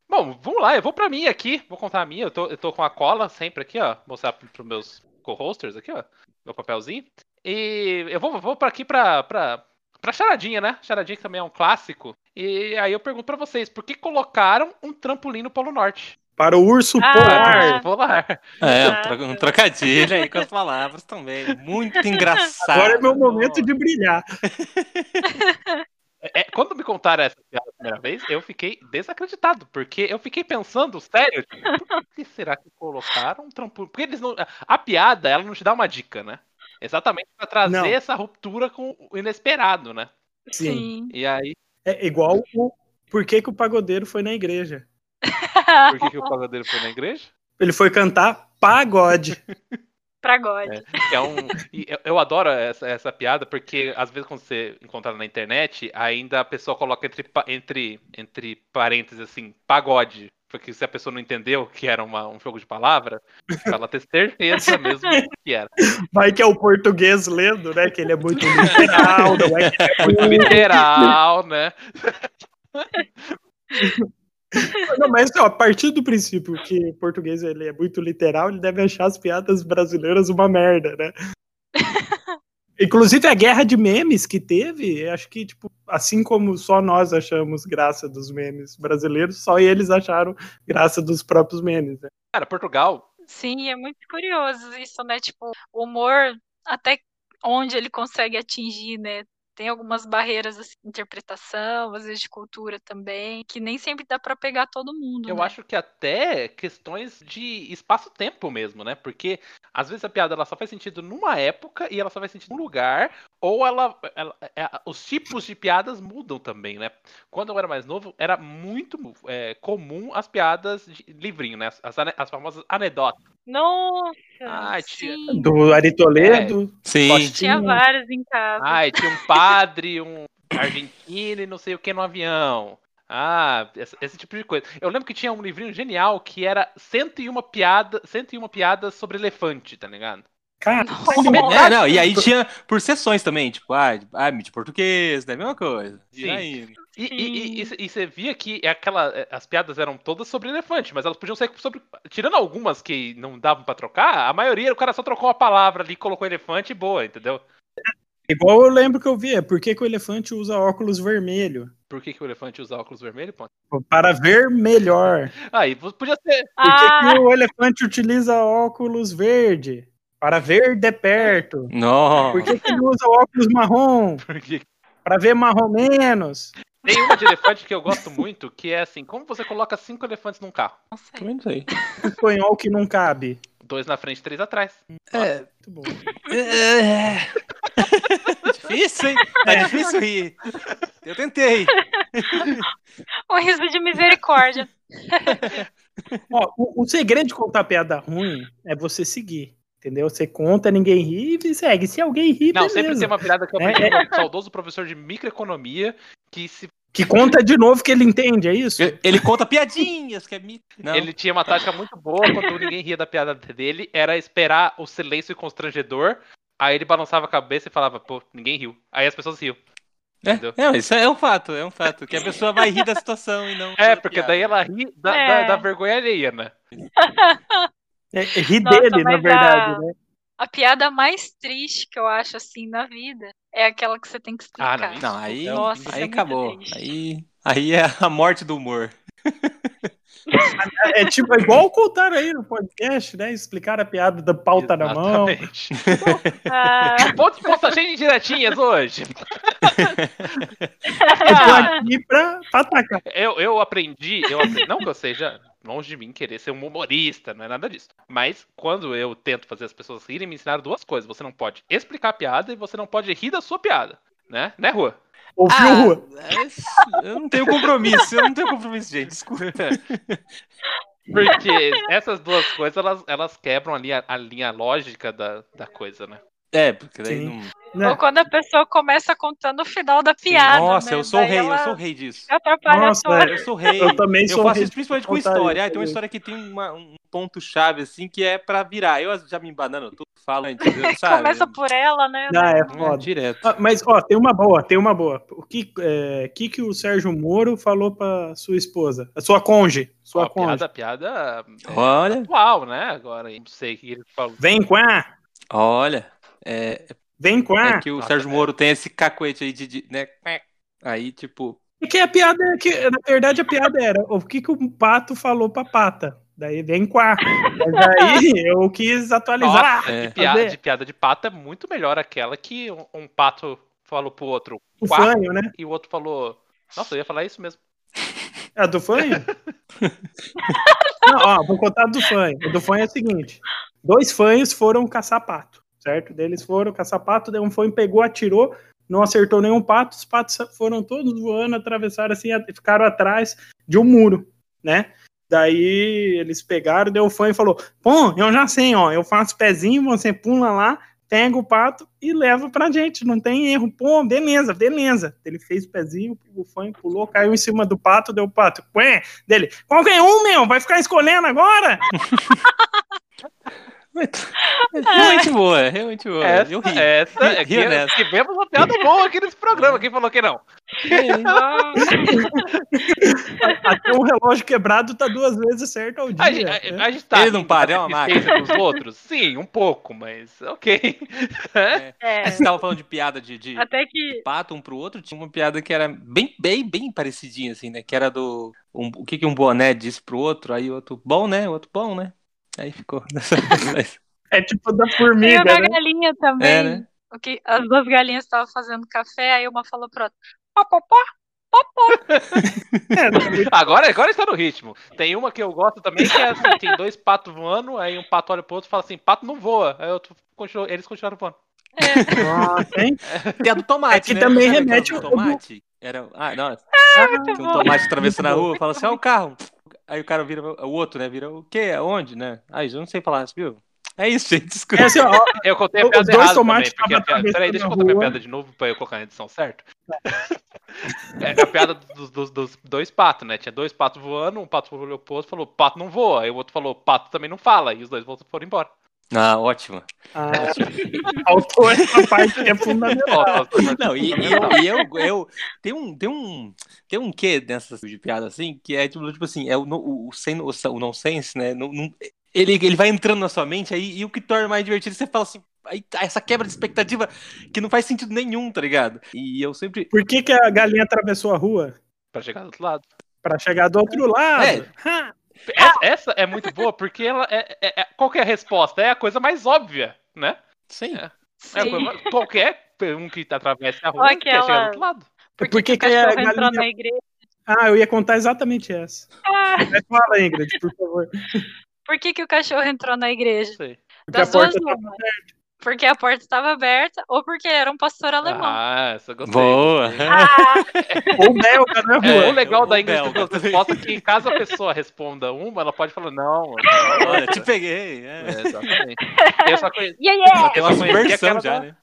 Bom, vamos lá, eu vou pra mim aqui, vou contar a minha. Eu tô, eu tô com a cola sempre aqui, ó. Mostrar pro- pros meus co-hosters aqui, ó. Meu papelzinho. E eu vou, vou pra aqui pra, pra, pra charadinha, né? Charadinha que também é um clássico. E aí eu pergunto pra vocês, por que colocaram um trampolim no Polo Norte? Para o urso Ah, polar. Polar. É, um, tro- um trocadilho aí com as palavras também. Muito engraçado. Agora é meu momento de brilhar. É, quando me contaram essa piada a primeira vez, eu fiquei desacreditado, porque eu fiquei pensando, sério, tipo, por que será que colocaram um trampolim? Porque eles não. A piada, ela não te dá uma dica, né? Exatamente pra trazer Não. essa ruptura com o inesperado, né? Sim. Sim. E aí, É igual o por que, que o pagodeiro foi na igreja. por que, que o pagodeiro foi na igreja? Ele foi cantar pagode. pra God. É. É um, eu, eu adoro essa, essa piada, porque às vezes quando você encontra na internet, ainda a pessoa coloca entre, entre, entre parênteses assim, pagode. Porque se a pessoa não entendeu que era uma- um jogo de palavra, pra ela ter certeza mesmo que era. Vai que é o português lendo, né? Que ele é muito literal, não é que ele é Muito literal, né? Não, mas ó, a partir do princípio que o português ele é muito literal, ele deve achar as piadas brasileiras uma merda, né? Inclusive a guerra de memes que teve, acho que, tipo, assim como só nós achamos graça dos memes brasileiros, só eles acharam graça dos próprios memes, né? Cara, Portugal, Sim, é muito curioso isso, né? Tipo, o humor, até onde ele consegue atingir, né? Tem algumas barreiras assim, de interpretação, às vezes de cultura também, que nem sempre dá pra pegar todo mundo. Eu né? acho que até questões de espaço-tempo mesmo, né? Porque às vezes a piada ela só faz sentido numa época e ela só faz sentido num lugar, ou ela, ela- é, os tipos de piadas mudam também, né? Quando eu era mais novo, era muito é, comum as piadas de livrinho, né? As, ane- as famosas anedotas. Nossa! Ah, sim. Do Ari Toledo. Sim. Poste- Tinha vários em casa. Ah, tinha um padre, um argentino e não sei o que no avião. Ah, esse, esse tipo de coisa. Eu lembro que tinha um livrinho genial que era 101 piada, 101 piadas sobre elefante, tá ligado? Cara, É, não, e aí tinha por sessões também, tipo, ah, ah, de português, né? Mesma coisa. Sim. E? E, e, e, e você via que é aquela, é, as piadas eram todas sobre elefante, mas elas podiam ser sobre. Tirando algumas que não davam pra trocar, a maioria o cara só trocou uma palavra ali, colocou elefante e boa, entendeu? igual eu lembro que eu vi, é por que, que o elefante usa óculos vermelho? Por que, que o elefante usa óculos vermelhos? Ponto. Para ver melhor. Aí, podia ser. Por que, Ah, que o elefante utiliza óculos verde? Para ver de perto. Não. Por que, que ele usa óculos marrom? Porque Para ver marrom menos. Tem uma de elefante que eu gosto muito, que é assim: como você coloca cinco elefantes num carro? não sei. Também não sei. Um espanhol que não cabe. Dois na frente, três atrás. É, Muito bom. É. difícil, hein? Tá É. difícil rir. Eu tentei. Um riso de misericórdia. Ó, o, o segredo de contar piada ruim é você seguir. Entendeu? Você conta, ninguém ri e segue. Se alguém ri, Não, beleza. sempre tem uma piada que eu É, aprendi com um saudoso professor de microeconomia que se Que conta de novo que ele entende, é isso? Ele conta piadinhas, que é mito. Não. Ele tinha uma tática muito boa quando ninguém ria da piada dele, era esperar o silêncio constrangedor. Aí ele balançava a cabeça e falava, pô, ninguém riu. Aí as pessoas riam. É, entendeu? é, isso é um fato, é um fato. Que a pessoa vai rir da situação e não. É, porque piada. daí ela ri da, É. da- da vergonha alheia, né? É, é ri Nossa, dele, na verdade, a- né? A piada mais triste que eu acho assim na vida é aquela que você tem que Ah, explicar. não, Não, aí, Nossa, é aí muito acabou. Aí, aí é a morte do humor. É tipo, é igual contaram aí no podcast, né? Explicar a piada da pauta na mão. Exatamente. Ah, Ponto de ponta cheio de diretinhas hoje. Eu tô aqui pra, pra atacar. Eu, eu aprendi, eu aprendi, não que eu seja longe de mim querer ser um humorista, não é nada disso. Mas quando eu tento fazer as pessoas rirem, me ensinaram duas coisas. Você não pode explicar a piada e você não pode rir da sua piada. Né? Né, Rua? Ouviu, Ah, Rua? é- eu não tenho compromisso, eu não tenho compromisso, gente. Desculpa. Porque essas duas coisas, elas, elas quebram ali a, a linha lógica da, da coisa, né? É, porque daí Sim. não. Né? Ou quando a pessoa começa contando o final da piada. Nossa, né? eu sou o Daí rei, eu sou o rei disso. Atrapalha Nossa, toda. Eu sou o rei. Eu também Eu sou faço rei isso principalmente com história. Ah, tem uma também. história que tem uma- um ponto chave, assim, que é pra virar. Eu já me embanando tudo, falo antes, eu- sabe? Começa por ela, né? Ah, é É, foda. direto. Ah, mas, ó, tem uma boa, tem uma boa. O que, é, que, que o Sérgio Moro falou pra sua esposa? A sua conge. Sua Ó, conge. piada, piada é, Olha, atual, né? Agora, não sei o que ele falou. Vem cá! olha. É, Vem cá! é que o Nossa, Sérgio é. Moro tem esse cacuete aí de, de, né? Aí, tipo, É que a piada, é que, na verdade, a piada era o que, que o pato falou pra pata. Daí vem cá. Mas aí eu quis atualizar. Nossa, É. de, piada, de piada de pato é muito melhor aquela que um, um pato falou pro outro O quá, fanho, né? e o outro falou. Nossa, eu ia falar isso mesmo. É a do fanho? Não, ó, vou contar do fanho. O do fanho é o seguinte: dois fanhos foram caçar pato, certo? Daí Eles foram caçar pato, daí um fanho pegou, atirou, não acertou nenhum pato, os patos foram todos voando, atravessaram assim, ficaram atrás de um muro, né? Daí eles pegaram, daí o fanho falou: Pô, eu já sei, ó, eu faço pezinho, você pula lá, pega o pato e leva pra gente, não tem erro. Pô, beleza, beleza. Ele fez o pezinho, o fã pulou, caiu em cima do pato, deu o pato. Ué, dele, qualquer um, meu, vai ficar escolhendo agora? realmente boa, realmente boa. Essa, eu ri. essa é Rio que, nessa. tivemos uma piada boa aqui nesse programa. Quem falou que não? Até um relógio quebrado tá duas vezes certo ao dia. A, gente- a- né? a gente tá Ele não para, é uma deficiência dos outros? Sim, um pouco, mas ok. É. é. Você tava falando de piada de, de Até que. pato um pro outro, tinha uma piada que era bem, bem, bem parecidinha, assim, né? Que era do. um- o que, que um boné disse pro outro, aí o outro, bom, né? O outro, bom, né? Aí ficou. É tipo da formiga, o da né? galinha também. É, né? o que as duas galinhas estavam fazendo café, aí uma falou pra outra, pó, pó, pó. É, Agora, agora está no ritmo. Tem uma que eu gosto também, que é assim, tem dois patos voando, aí um pato olha pro outro e fala assim, pato não voa. Aí outro continua- eles continuaram voando. É, nossa, hein? Tem a do tomate, É que né? também remete ao- tomate. Era, ah, não, Ah, um tomate atravessando a rua, fala assim, ó o carro. Aí o cara vira, o outro, né, vira, o quê? Aonde, né? Ai, eu não sei falar, viu? É isso, gente, desculpa. é assim, ó, Eu contei a piada dois errada tomates também, porque a piada... Peraí, deixa eu contar a minha piada de novo pra eu colocar na edição certo. É a piada dos, dos- dos dois patos, né? Tinha dois patos voando, um pato olhou pro outro e falou, pato não voa. Aí o outro falou, pato também não fala. E os dois foram embora. Ah, ótimo. ah, faltou essa parte que é fundamental. Não, e, e eu, e eu, eu tem um, tem um, tem um quê dessas de piada assim, que é tipo, tipo assim, é o, no- o, o o nonsense, né? Não, não- ele, ele vai entrando na sua mente aí, e o que torna mais divertido, você fala assim, aí, tá, essa quebra de expectativa que não faz sentido nenhum, tá ligado? E eu sempre. Por que, que a galinha atravessou a rua? Pra chegar do outro lado. Pra chegar do outro lado. É. Ha! Essa, essa é muito boa porque ela é, é- é- Qual que é a resposta? É a coisa mais óbvia, né? Sim. É. É sim. coisa mais- qualquer um que atravessa a rua quer chegar do aquela- outro lado. Por que, que a cachorro entrou galinha- na igreja? Ah, eu ia contar exatamente essa. Ah, Fala, Ingrid, por favor. por que, que o cachorro entrou na igreja? Não sei. Porque Das a porta duas, tá uma. Porque a porta estava aberta ou porque ele era um pastor alemão. Ah, essa eu gostei. Boa. Ah, ou belga na É, o legal da Ingrid belga das respostas é que caso a pessoa responda uma, ela pode falar, não. outra. te peguei. É. É, exatamente. Eu só conheci, yeah, yeah! Eu uma só conhecia aquela já, da- né?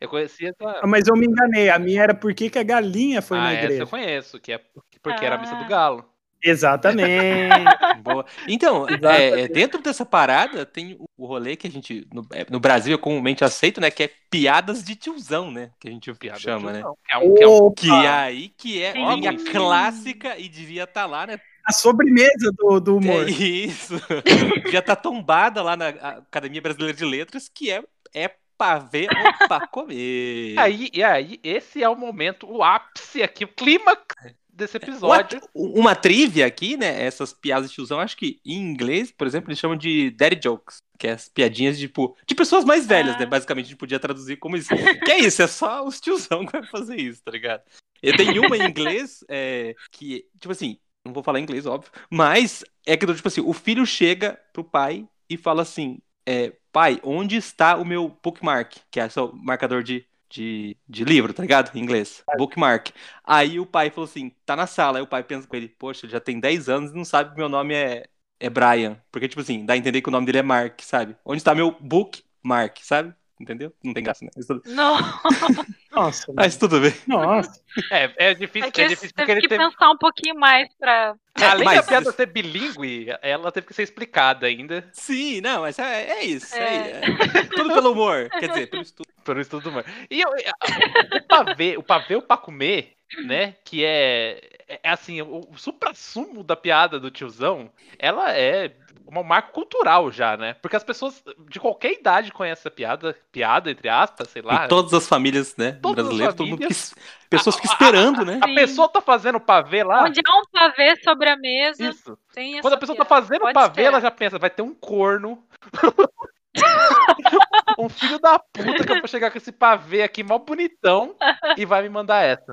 eu conhecia essa. Ah, Mas eu me enganei. A minha era por que, que a galinha foi ah, na essa igreja. eu conheço, que é porque era a missa do Ah. galo. Exatamente. Boa. Então, Exatamente. é, é, dentro dessa parada tem o- rolê que a gente, no, é, no Brasil, é comumente aceito, né? Que é piadas de tiozão, né? Que a gente Piada chama, né? é um, que é um Que é aí que é Sim. a clássica e devia estar lá, né? a sobremesa do, do humor. É isso. devia estar tombada lá na Academia Brasileira de Letras, que é, é pra ver ou pra comer. E aí, e aí, esse é o momento, o ápice aqui, o clímax desse episódio. Uma, uma trivia aqui, né? Essas piadas de tiozão, acho que em inglês, por exemplo, eles chamam de daddy jokes. Que é as piadinhas de, tipo, de pessoas mais velhas, Ah. né? Basicamente, a gente podia traduzir como isso. Que é isso, é só os tiozão que vai fazer isso, tá ligado? Eu tenho uma em inglês é, que, tipo assim, não vou falar inglês, óbvio, mas é que, tipo assim, o filho chega pro pai e fala assim: é, pai, onde está o meu bookmark? Que é só o marcador de, de, de livro, tá ligado? Em inglês. Bookmark. Aí o pai falou assim: tá na sala. Aí o pai pensa com ele: poxa, ele já tem 10 anos e não sabe que meu nome é, é Brian. Porque, tipo assim, dá a entender que o nome dele é Mark, sabe? Onde está meu bookmark, sabe? Entendeu? Não tem graça, né? Mas tudo, Não, Nossa. mas tudo bem. Nossa. É, é difícil, é que é difícil teve que teve. pensar um pouquinho mais pra. Além Mas- da piada ser bilíngue, ela teve que ser explicada ainda Sim, não, mas é, é isso. É. É. é tudo pelo humor. Quer dizer, pelo estudo. pelo estudo do humor. E eu- o pavê, o pavê o pra comer, né? Que é, é assim, o, o supra-sumo da piada do tiozão, ela é uma marca cultural já, né? Porque as pessoas de qualquer idade conhecem essa piada, piada, entre aspas, sei lá. Em todas as famílias, né? Todas as brasileiras, todo mundo famílias. fica, pessoas ficam esperando, né? A pessoa tá fazendo pavê lá. Onde há um pavê sobre a mesa, Isso. tem essa Quando a pessoa tá piada. fazendo Pode pavê, esperar. ela já pensa, vai ter um corno. um filho da puta que eu vou chegar com esse pavê aqui mó bonitão e vai me mandar essa.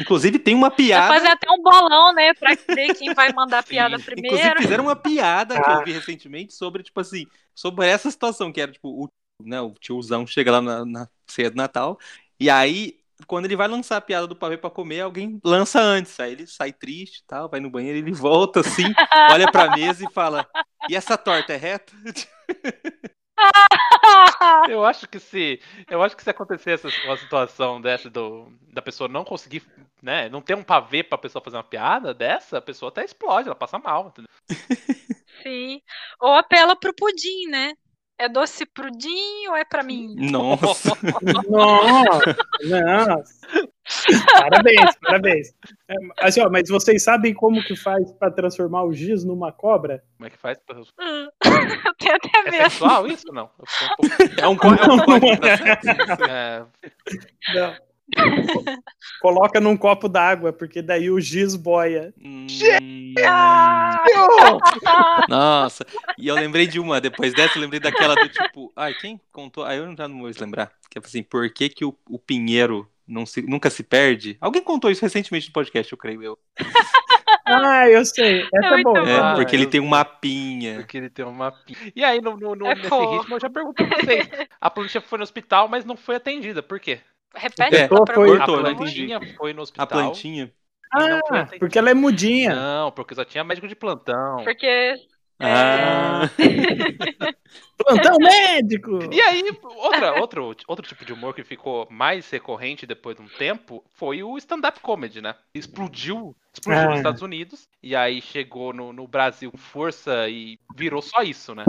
Inclusive, tem uma Vai piada. fazer até um bolão, né? Pra ver quem vai mandar a piada Sim. primeiro. Inclusive, fizeram uma piada que Ah. eu vi recentemente sobre, tipo assim, sobre essa situação, que era, tipo, o, né, o tiozão chega lá na, na ceia do Natal, e aí, quando ele vai lançar a piada do pavê pra comer, alguém lança antes. Aí ele sai triste e tal, vai no banheiro, ele volta assim, olha pra mesa e fala: E essa torta é reta? Eu acho que se. Eu acho que se acontecesse uma situação dessa do, da pessoa não conseguir, né? Não ter um pavê pra pessoa fazer uma piada dessa, a pessoa até explode, ela passa mal, entendeu? Sim. Ou apela pro pudim, né? É doce pudim ou é pra mim? Nossa. Nossa. Nossa. Parabéns, parabéns. É, assim, ó, mas vocês sabem como que faz pra transformar o giz numa cobra? Como é que faz? pra- Hum. Eu tenho até É medo. sexual isso? Não. Um pouco- É um, có- é um código pra é, Não. Coloca num copo d'água, porque daí o giz boia. Hum, Nossa, e eu lembrei de uma, depois dessa eu lembrei daquela do tipo, ai, quem contou? Ah, eu já não vou mais lembrar. Que é assim, por que, que o, o pinheiro não se- nunca se perde? Alguém contou isso recentemente no podcast, eu creio eu. Ah, eu sei. Essa é, muito boa. bom. É, Ah, porque ele eu tem um mapinha. Porque ele tem uma pi- E aí, no, no- no- É nesse fofo. ritmo, eu já pergunto pra vocês. A plantinha foi no hospital, mas não foi atendida. Por quê? Repete É, essa foi-. A não plantinha foi no A hospital. plantinha. não foi Ah, porque ela é mudinha. Não, porque só tinha médico de plantão. Porque Ah, Plantão médico! E aí, outra, outro, outro tipo de humor que ficou mais recorrente depois de um tempo foi o stand-up comedy, né? Explodiu, explodiu Ah. nos Estados Unidos e aí chegou no, no Brasil com força e virou só isso, né?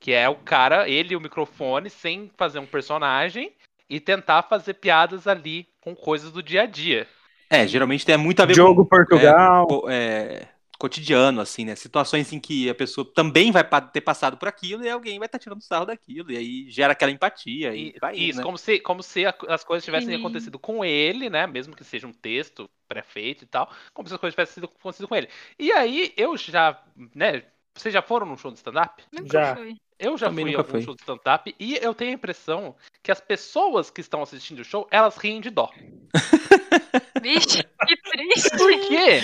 Que é o cara, ele e o microfone, sem fazer um personagem e tentar fazer piadas ali com coisas do dia a dia. é, geralmente tem muito a ver Portugal. com co- é, cotidiano, assim, né? Situações em que a pessoa também vai ter passado por aquilo e alguém vai estar tirando sarro daquilo. E aí gera aquela empatia. E, E- vai indo, isso, né? como se, como se a- as coisas tivessem Sim. acontecido com ele, né? Mesmo que seja um texto pré-feito e tal, como se as coisas tivessem sido acontecido com ele. E aí, eu já, né? Vocês já foram num show de stand-up? nunca Já. fui. Eu já Também fui em nunca algum show de stand-up e eu tenho a impressão que as pessoas que estão assistindo o show, elas riem de dó. Vixe, que triste. Por quê?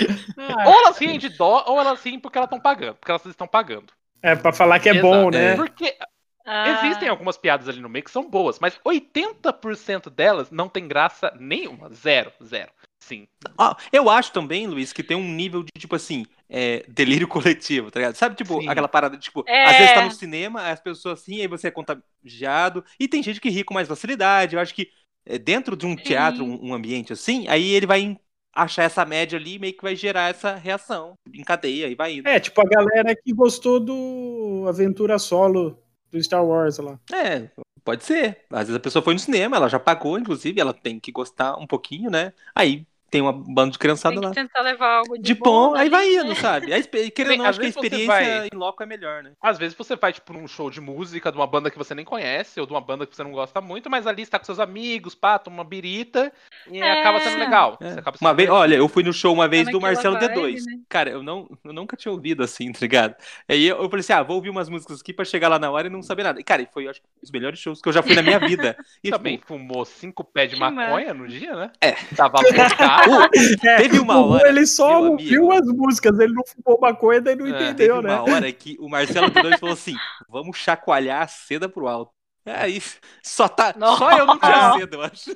ou elas riem de dó, ou elas riem porque elas estão pagando. Porque elas estão pagando. É, pra falar que é Exato. bom, né? Porque Ah, existem algumas piadas ali no meio que são boas, mas 80% delas não tem graça nenhuma. Zero, zero. Sim. Ah, eu acho também, Luiz, que tem um nível de, tipo assim, é, delírio coletivo, tá ligado? Sabe, tipo, Sim. aquela parada, tipo, É. às vezes tá no cinema, as pessoas assim, aí você é contagiado, e tem gente que ri com mais facilidade. Eu acho que é, dentro de um teatro, um, um ambiente assim, aí ele vai achar essa média ali e meio que vai gerar essa reação em cadeia e vai indo. É, tipo a galera que gostou do Aventura Solo do Star Wars lá. É, pode ser. Às vezes a pessoa foi no cinema, ela já pagou, inclusive, ela tem que gostar um pouquinho, né? Aí tem uma banda de criançada tem que lá. tentar levar algo de, De bom, aí ali, vai né? indo, sabe? A Querendo não, acho que a às vezes você experiência vai- em loco é melhor, né? Às vezes você vai, tipo, num show de música de uma banda que você nem conhece, ou de uma banda que você não gosta muito, mas ali está com seus amigos, pá, toma uma birita, e É. acaba sendo legal. É. Você acaba Uma sendo vez, olha, eu fui no show uma vez do Marcelo vibe, D2. né? Cara, eu, não, eu nunca tinha ouvido assim, tá ligado? Aí eu, eu falei assim: ah, vou ouvir umas músicas aqui pra chegar lá na hora e não saber nada. E, cara, e foi, eu acho, os melhores shows que eu já fui na minha vida. E, Também tipo, fumou cinco pés de maconha no dia, né? É. Tava É, Teve uma hora, ele só ouviu amigo. as músicas, ele não fumou maconha, daí não É, teve entendeu, né? uma hora que o Marcelo D2 falou assim: vamos chacoalhar a seda pro alto. Aí, só tá. Nossa. Só eu não tinha seda, eu acho.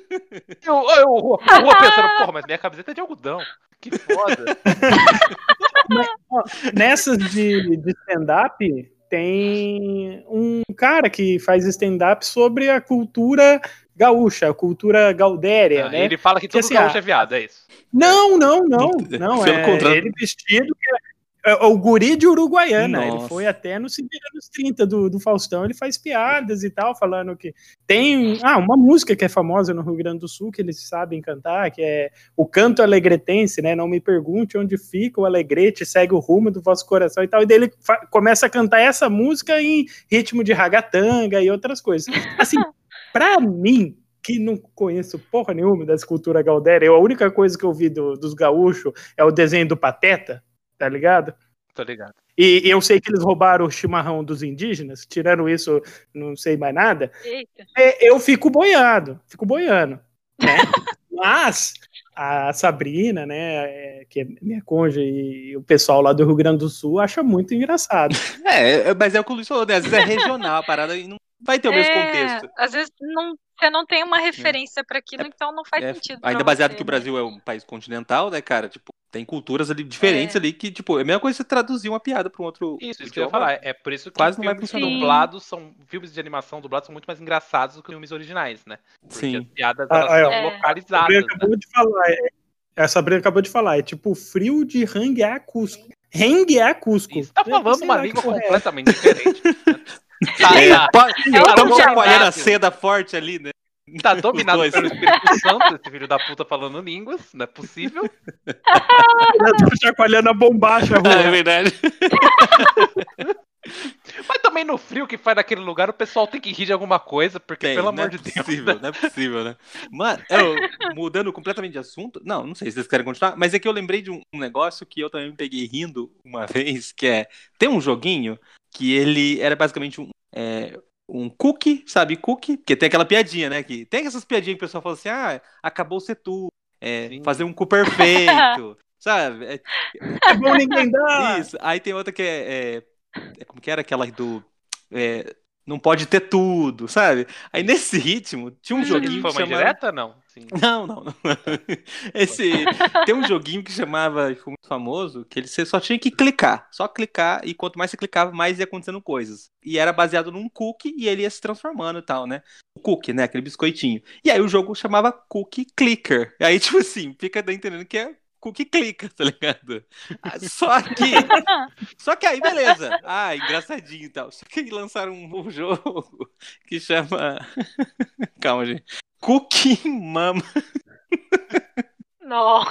Eu, eu, o Rua pensando, porra, mas minha camiseta é de algodão. Que foda. Nessas de, de stand-up, tem um cara que faz stand-up sobre a cultura gaúcha, cultura gaudéria, Ah, né? Ele fala que todo assim, gaúcho é viado, é isso. Não, não, não, não. Pelo É contrário. ele vestido. que é- é o guri de Uruguaiana. Ele Nossa. foi até no Se Vira nos 30 do, do Faustão. Ele faz piadas e tal, falando que tem ah, uma música que é famosa no Rio Grande do Sul que eles sabem cantar, que é o canto alegretense, né? Não me pergunte onde fica o alegrete, segue o rumo do vosso coração e tal. E daí ele começa a cantar essa música em ritmo de ragatanga e outras coisas. Assim, pra mim, que não conheço porra nenhuma da escultura gaudéria, eu, a única coisa que eu vi do- dos gaúchos é o desenho do Pateta, tá ligado? Tô ligado. E eu sei que eles roubaram o chimarrão dos indígenas, tirando isso, não sei mais nada. Eita. É, eu fico boiado, fico boiando, né? Mas a Sabrina, né, é, que é minha conja e o pessoal lá do Rio Grande do Sul acha muito engraçado. É, é, mas é o que o Luiz falou, né? Às vezes é regional a parada e não vai ter o mesmo É, contexto. Às vezes não, você não tem uma referência pra aquilo, então não faz É, sentido. ainda baseado você, que o né? Brasil é um país continental, né, cara? Tipo, tem culturas ali diferentes É. ali que, tipo, é a mesma coisa que você traduzir uma piada para um outro. Isso, isso que eu ia falar. É por isso que Quase não vai filmes funcionar. dublados são. Filmes de animação dublados são muito mais engraçados do que filmes originais, né? Porque as Sim. piadas Ah, elas ah, são é. A localizadas. Sabrina né? acabou de falar, é, a Sabrina acabou de falar, é tipo frio de ranguear Cusco. Renguear Cusco. Isso tá falando uma língua é completamente diferente. Tá, É, tá, É Estamos Google chacoalhando a seda forte ali, né? tá dominado pelo Espírito Santo, esse filho da puta falando línguas, não é possível. Eu tô chacoalhando a bombacha, É rua. verdade. Mas também no frio que faz naquele lugar o pessoal tem que rir de alguma coisa, porque Tem, pelo não amor é de Deus. possível, né? Não é possível, né? Mano, eu, mudando completamente de assunto. Não, não sei se vocês querem continuar, mas é que eu lembrei de um, um negócio que eu também me peguei rindo uma vez, que é. Tem um joguinho que ele era basicamente um. é, um cookie, sabe? Cookie, porque tem aquela piadinha, né? Que tem essas piadinhas que o pessoal fala assim: ah, acabou ser tu. É, fazer um cu perfeito, sabe? É, É bom ninguém dar. isso. Aí tem outra que é, é- é Como que era aquela do. é, não pode ter tudo, sabe? Aí nesse ritmo, tinha um joguinho Foi uma chamava. indireta? Não. Sim. Não, não, não. Esse. Tem um joguinho que chamava. Ficou muito famoso, que ele, você só tinha que clicar. Só clicar, e quanto mais você clicava, mais ia acontecendo coisas. E era baseado num cookie e ele ia se transformando e tal, né? O cookie, né? Aquele biscoitinho. E aí o jogo chamava Cookie Clicker. Aí, tipo assim, fica entendendo que é cookie clicker, tá ligado? Ah, Só que. Só que aí, beleza. Ah, engraçadinho e tal. Só que aí lançaram um novo jogo que chama. Calma, gente. Cookie Mama. Não.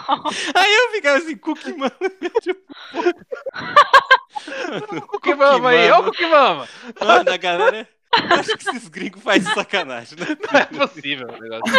Aí eu ficava assim, Cookie Mama. Cookie Mama aí, o Cookie Mama. Mano, a galera. Acho que esses gringos fazem sacanagem, né? Não é possível o negócio.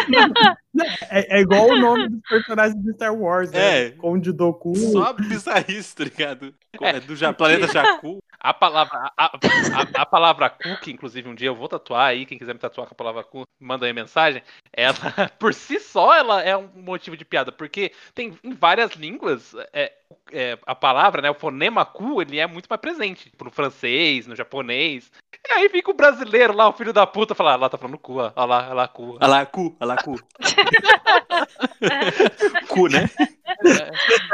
É, é igual o nome dos personagens de Star Wars, né? É. Conde Doku. Só bizarrice, tá ligado? É, do ja- planeta Jakku. A palavra, a, a- a palavra cookie, inclusive, um dia eu vou tatuar aí. Quem quiser me tatuar com a palavra cookie, manda aí mensagem. Ela, por si só, ela é um motivo de piada, porque tem em várias línguas é, é, a palavra, né, o fonema cu, ele é muito mais presente. No francês, no japonês. E aí fica o brasileiro lá, o filho da puta, falar, ah, lá tá falando cu, ó, ó lá, ó lá, cu. Olha lá, cu, olha lá, cu. cu, né?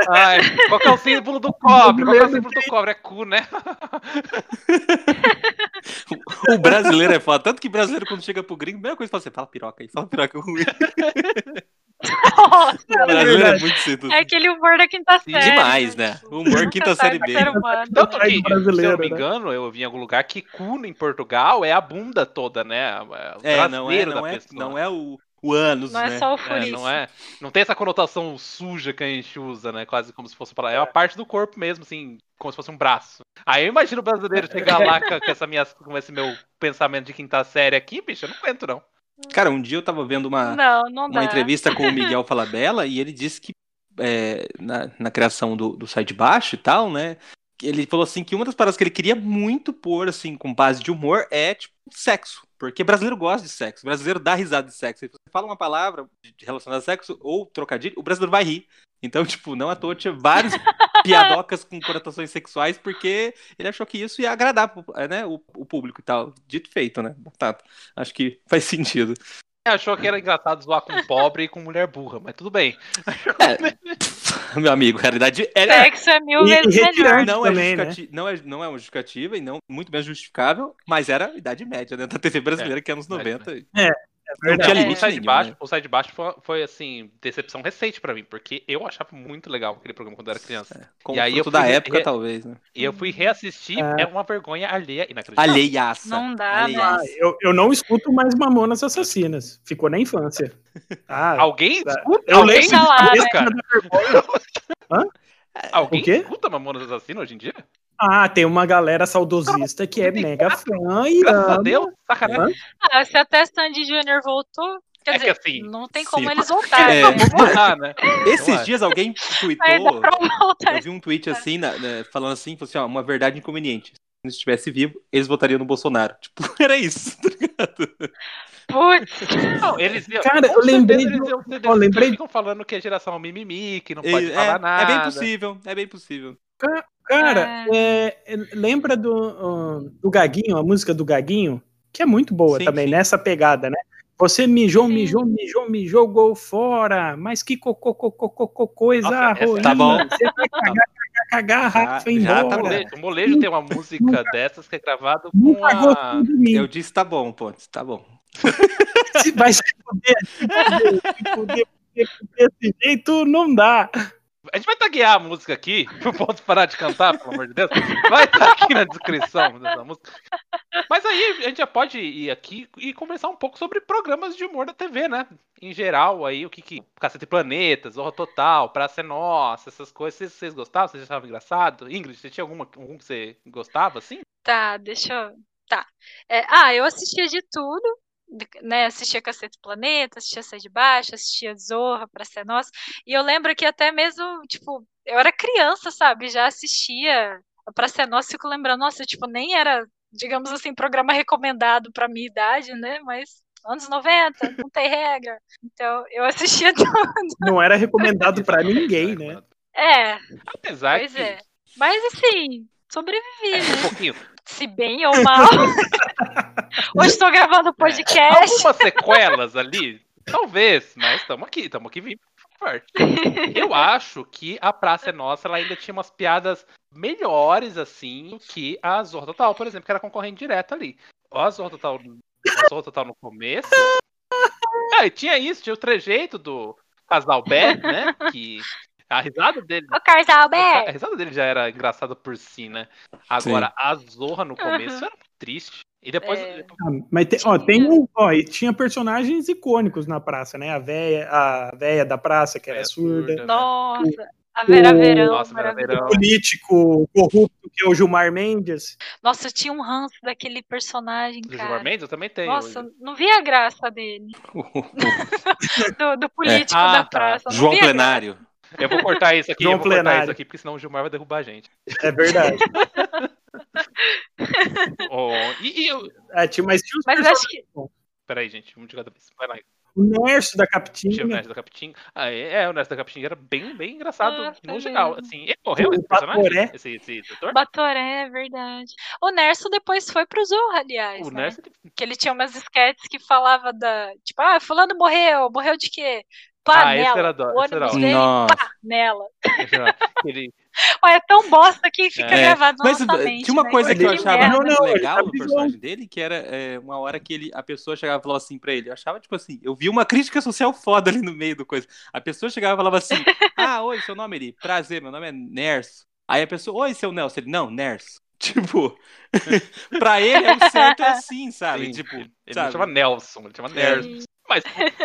Ai, qual que é o símbolo do cobre? Qual que é o símbolo do cobre? É cu, né? O brasileiro é foda. Tanto que brasileiro, quando chega pro gringo, a primeira coisa que fala assim, fala piroca aí, fala piroca ruim. Nossa, brasileiro é verdade. muito cedo. é aquele humor da quinta série. Demais, né? O humor quinta série B. Tanto que, se eu não me né? engano, eu vi em algum lugar que cu em Portugal é a bunda toda, né? O É, não é, não da é, pessoa. não é o, o ânus, Não é né? só o É, furice. não é, não tem essa conotação suja que a gente usa, né? Quase como se fosse para é uma parte do corpo mesmo, assim, como se fosse um braço. Aí eu imagino o brasileiro chegar lá com, com essa minha, com esse meu pensamento de quinta série aqui, bicho, eu não aguento não. Cara, um dia eu tava vendo uma, Não, não uma entrevista com o Miguel Falabella e ele disse que é, na, na criação do, do Sai de Baixo e tal, né? Ele falou assim que uma das paradas que ele queria muito pôr, assim, com base de humor, é, tipo, sexo. Porque brasileiro gosta de sexo, brasileiro dá risada de sexo. Se você fala uma palavra de- relacionada a sexo ou trocadilho, o brasileiro vai rir. Então, tipo, não à toa tinha vários piadocas com conotações sexuais, porque ele achou que isso ia agradar né, o, o público e tal. Dito e feito, né? Batata. Acho que faz sentido. Achou que era engraçado zoar com pobre e com mulher burra, mas tudo bem. É, meu amigo, realidade é, Sexo é mil vezes melhor. não, é também, né? justificati- não, é, não é uma justificativa e não muito bem justificável, mas era a idade média né, da TV brasileira, que é anos idade 90. É Não verdade. tinha o limite Sai de Baixo, né? o Sai de Baixo foi, foi, assim, decepção recente pra mim, porque eu achava muito legal aquele programa quando eu era criança. Como E aí eu fruto da fui- época, re- talvez, né? E eu fui reassistir, É. é uma vergonha alheia inacreditável. Alheiaça. Não dá, Alheiaça. Ah, eu, eu não escuto mais Mamonas Assassinas. Ficou na infância. Ah, Alguém Tá. escuta? eu alguém lembro Deixa lá, né? cara? Alguém O quê? escuta Mamonas Assassinas hoje em dia? Ah, tem uma galera saudosista que é mega fã e Graças a ama. Deus, sacanagem. Ah, se até Sandy Júnior voltou, quer É que dizer, assim, não tem sim. como eles voltarem. É, né? Né? Esses Eu dias alguém tweetou, eu vi um tweet assim, na- na- falando assim, falou assim, ó, uma verdade inconveniente. Se estivesse vivo, eles votariam no Bolsonaro. Tipo, era isso, tá ligado? Putz, Não, eles iam, Cara, eu lembrei eles iam ó, desses lembrei- que ficam falando que é geração mimimi, que não pode é, falar nada. é bem possível, é bem possível. Cara, é, é, lembra do, do Gaguinho, a música do Gaguinho? Que é muito boa Sim, também, sim. nessa pegada, né? Você mijou, Sim. mijou, mijou, me jogou fora. Mas que cocô, cocô, cocô, coisa Nossa, ruim. Tá bom. Você vai cagar, cagar, cagar, Rafa, já tá embora. bom. molejo, o molejo tem uma música dessas que é gravado com Nunca a. Eu disse, tá bom, Pontes, tá bom. Se Vai se fuder, se fuder, se fuder, porque desse jeito não dá. A gente vai taguear a música aqui, eu posso parar de cantar, pelo amor de Deus. Vai estar aqui na descrição dessa música. Mas aí a gente já pode ir aqui e conversar um pouco sobre programas de humor da TV, né? Em geral, aí o que que. Cacete Planeta, Zorra Total, Praça é Nossa, essas coisas. Vocês, vocês gostavam? Vocês achavam engraçado? Ingrid, você tinha alguma, algum que você gostava, assim? tá, deixa eu, É, ah, eu assistia de tudo, né? Assistia Cacete Planeta, assistia Sai de Baixo, assistia Zorra, Pra Ser Nossa. E eu lembro que até mesmo, tipo, eu era criança, sabe? Já assistia Pra Ser Nossa, fico lembrando, nossa, tipo, nem era, digamos assim, programa recomendado pra minha idade, né? Mas anos 90, não tem regra. Então, eu assistia tudo. Não era recomendado pra ninguém, né? É, Apesar pois que. é. Mas assim, sobrevivi, é, né? um pouquinho. Se bem ou mal. Hoje estou gravando podcast. Algumas sequelas ali, talvez, mas estamos aqui, estamos aqui vindo forte. Eu acho que a Praça é Nossa ela ainda tinha umas piadas melhores, assim, que a Zorra Total, por exemplo, que era concorrente direto ali. A Zorra Total, a Total no começo. Ah, e tinha isso, tinha o trejeito do casal Beth, né? Que a risada dele. O A risada dele já era engraçada por si, né? Agora, a Zorra no começo Aham. era triste. E depois. É. Ah, Mas tem, ó, tem um, ó, e tinha personagens icônicos na praça, né? A véia, a véia da praça, que era Véia surda. surda. Nossa, a Vera O- Verão. Nossa, Vera. Verão. O político corrupto, que é o Gilmar Mendes. Nossa, eu tinha um ranço daquele personagem, Do cara. Gilmar Mendes eu também tenho. Nossa, não via a graça dele. Do, do político Ah, da tá. praça. não João a graça. Eu vou cortar isso aqui, João eu vou cortar Plenário. isso aqui, porque senão o Gilmar vai derrubar a gente. É verdade. Oh, e, e eu... É, tinha, mas tinha Mas acho que. Peraí, gente, um de cada vez. Vai lá. O Nerso da Tinha o Capitinha. Nerd da Capitinga. Ah, é, é, o Nerd da Capitinga era bem, bem engraçado Nossa, no é geral. Assim, ele morreu esse personagem? Batoré. Esse, esse ator? Batoré, é verdade. O Nerso depois foi pro Zorra, aliás. O né? Nerd Que ele tinha umas sketches que falava da. Tipo, ah, fulano morreu. Morreu de quê? Pá, Ah, esse nela. era dó- o esse era pá, nela. ele, Olha, é tão bosta que fica É, gravado na Mas mente. tinha uma né? coisa que eu Ele- achava merda. Muito legal no personagem dele, que era é, uma hora que ele, a pessoa chegava e falava assim pra ele. Eu achava, tipo assim, eu vi uma crítica social foda ali no meio do coisa. A pessoa chegava e falava assim: Ah, oi, seu nome ele? Prazer, meu nome é Nerso. Aí a pessoa, oi, seu Nelson. Ele, não, Nerso. Tipo, pra ele é o certo é assim, sabe? sim, tipo, ele não sabe? chama Nelson, ele chama É. Mas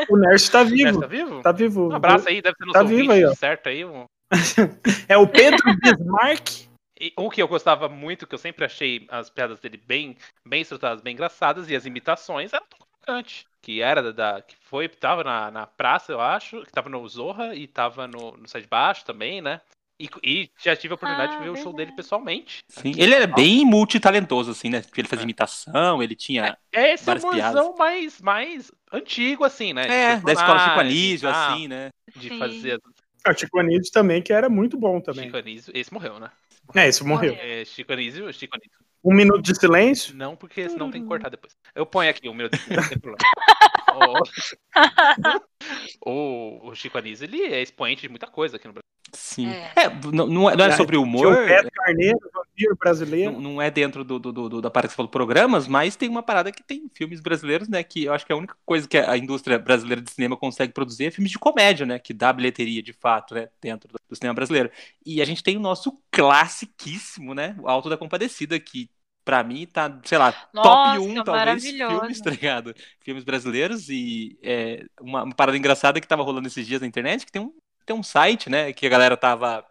O Nerso tá vivo. tá vivo? Tá vivo. Um abraço aí, deve ser nos Tá vivo aí, ó. certo aí. Um... É o Pedro Bismarck. E um que eu gostava muito, que eu sempre achei as piadas dele bem, bem estruturadas, bem engraçadas, e as imitações eram tocante. Que era da, da- que foi, tava na, na praça, eu acho, que tava no Zorra e tava no, no Sai de Baixo também, né? E, e já tive a oportunidade Ah, de ver o show dele pessoalmente. Sim, ele era bem multitalentoso, assim, né? Porque ele fazia É. imitação, ele tinha. É esse várias humorzão mais, mais antigo, assim, né? de É, da escola Chico Anísio, tá? assim, né? De Sim. fazer. Ah, O Chico Anísio também, que era muito bom também. Chico Anísio, esse morreu, né? É, esse morreu. É, Chico Anísio, Chico Anísio. Um minuto de silêncio. Não, porque senão tem que cortar depois. Eu ponho aqui o meu, não tem problema. o, o, o Chico Anísio, ele é expoente de muita coisa aqui no Brasil. Sim. É. É, não, não é, não é sobre humor. o Beto Carneiro, vampiro brasileiro. Não, não é dentro do, do, do- da parada que você falou, programas, mas tem uma parada que tem filmes brasileiros, né? Que eu acho que é a única coisa que a indústria brasileira de cinema consegue produzir é filmes de comédia, né? Que dá bilheteria de fato, né? Dentro do, do cinema brasileiro. E a gente tem o nosso classiquíssimo, né? O Alto da Compadecida, que pra mim tá, sei lá, Nossa, top 1, talvez, filmes, tá ligado? Filmes brasileiros. E é, uma, uma parada engraçada que tava rolando esses dias na internet, que tem um, tem um site, né? Que a galera tava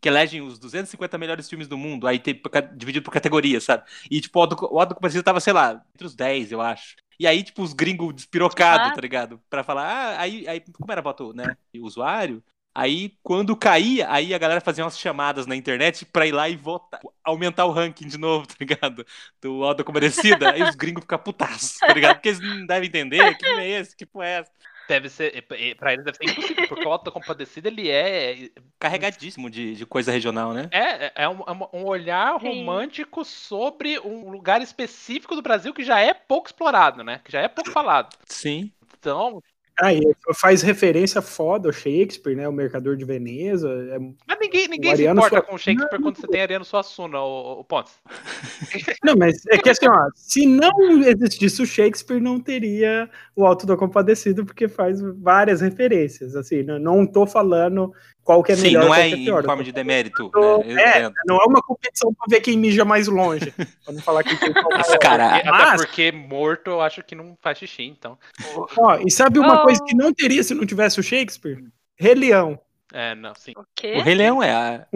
que elegem os 250 melhores filmes do mundo, aí tem dividido por categoria, sabe? E, tipo, o Auto o Auto da Compadecida tava, sei lá, entre os 10, eu acho. E aí, tipo, os gringos despirocados, Ah. tá ligado? Pra falar, ah, aí, aí como era voto, né? Usuário. Aí, quando caía, aí a galera fazia umas chamadas na internet pra ir lá e votar, aumentar o ranking de novo, tá ligado? Do Auto da Compadecida. aí os gringos ficam putaços, tá ligado? Porque eles não devem entender que filme é esse, que porra é essa. Deve ser, pra ele deve ser impossível, porque o Auto da Compadecida, ele é, Carregadíssimo de, de coisa regional, né? é, é um, é um olhar Sim. romântico sobre um lugar específico do Brasil que já é pouco explorado, né? Que já é pouco falado. Sim. Então, Aí faz referência foda ao Shakespeare, né? O Mercador de Veneza. É- mas ninguém, ninguém se importa com Shakespeare quando você tem Ariano Suassuna, o, o Pontes. Não, mas é que assim, ó, se não existisse o Shakespeare, não teria o Alto da Compadecido, porque faz várias referências. Assim, não, não tô falando qual que é Sim, melhor, não qual é é em pior. forma de demérito. tô- né? É, entendo. não é uma competição pra ver quem mija mais longe. Pra não falar que Mas, maior. cara, Até Mas- porque morto eu acho que não faz xixi, então. Ó, e sabe uma Oh. coisa que não teria se não tivesse o Shakespeare? Rei Leão. É, não, sim. O o Rei Leão é a...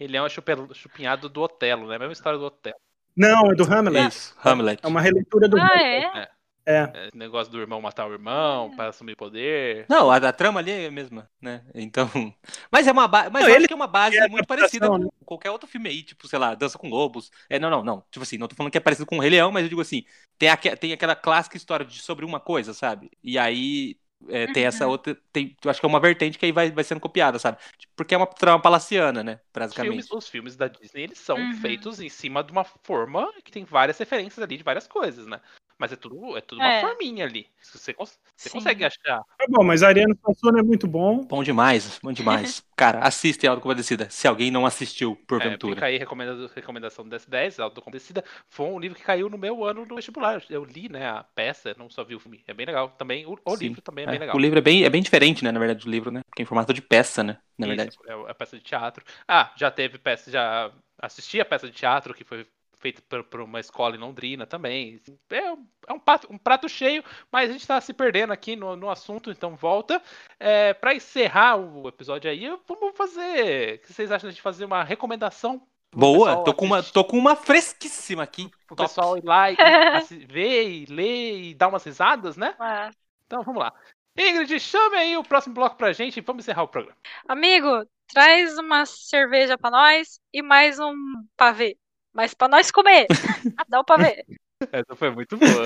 Ele é um chupe- chupinhado do Otelo, né? Mesma história do Otelo. Não, é do Hamlet. Isso, Hamlet. É uma releitura do Ah, Hamlet. é? É. Esse negócio do irmão matar o irmão para assumir poder. Não, a, a trama ali é a mesma, né? Então. Mas é uma base. Mas Não, eu ele acho que é uma base é muito parecida né? com qualquer outro filme aí, tipo, sei lá, Dança com Lobos. É, não, não, não. Tipo assim, não tô falando que é parecido com o Rei Leão, mas eu digo assim, tem, aque- tem aquela clássica história de, sobre uma coisa, sabe? E aí é, tem essa Uhum. outra. Tem, eu acho que é uma vertente que aí vai, vai sendo copiada, sabe? Porque é uma trama palaciana, né? Os Basicamente. filmes, os filmes da Disney, eles são Uhum. feitos em cima de uma forma que tem várias referências ali de várias coisas, né? Mas é tudo, é tudo uma É. forminha ali. Você, você consegue achar. Tá bom, mas Ariano Suassuna é muito bom. Bom demais, bom demais. Cara, assistem Autocompadecida, se alguém não assistiu, É, porventura. fica aí recomenda, recomendação do DS10, Autocomplecida. Foi um livro que caiu no meu ano no vestibular. Eu li, né, a peça, não só vi o filme. É bem legal. Também o, o livro também é, É, bem legal. O livro é bem, é bem diferente, né? Na verdade, do livro, né? Porque é em formato de peça, né? Na Isso, verdade. É a peça de teatro. Ah, já teve peça, já assisti a peça de teatro que foi feita por, por uma escola em Londrina também. É, um- é um, prato, um prato cheio, mas a gente tá se perdendo aqui no, no assunto, então volta. É, para encerrar o episódio aí, vamos fazer. O que vocês acham de fazer uma recomendação? Boa, tô com, uma, tô com uma fresquíssima aqui. Top. pessoal ir lá e, ver e ler e dar umas risadas, né? Ah. Então vamos lá. Ingrid, chame aí o próximo bloco pra gente e vamos encerrar o programa. Amigo, traz uma cerveja pra nós e mais um pavê. Mas pra nós comer. Dá o pavê. Essa foi muito boa.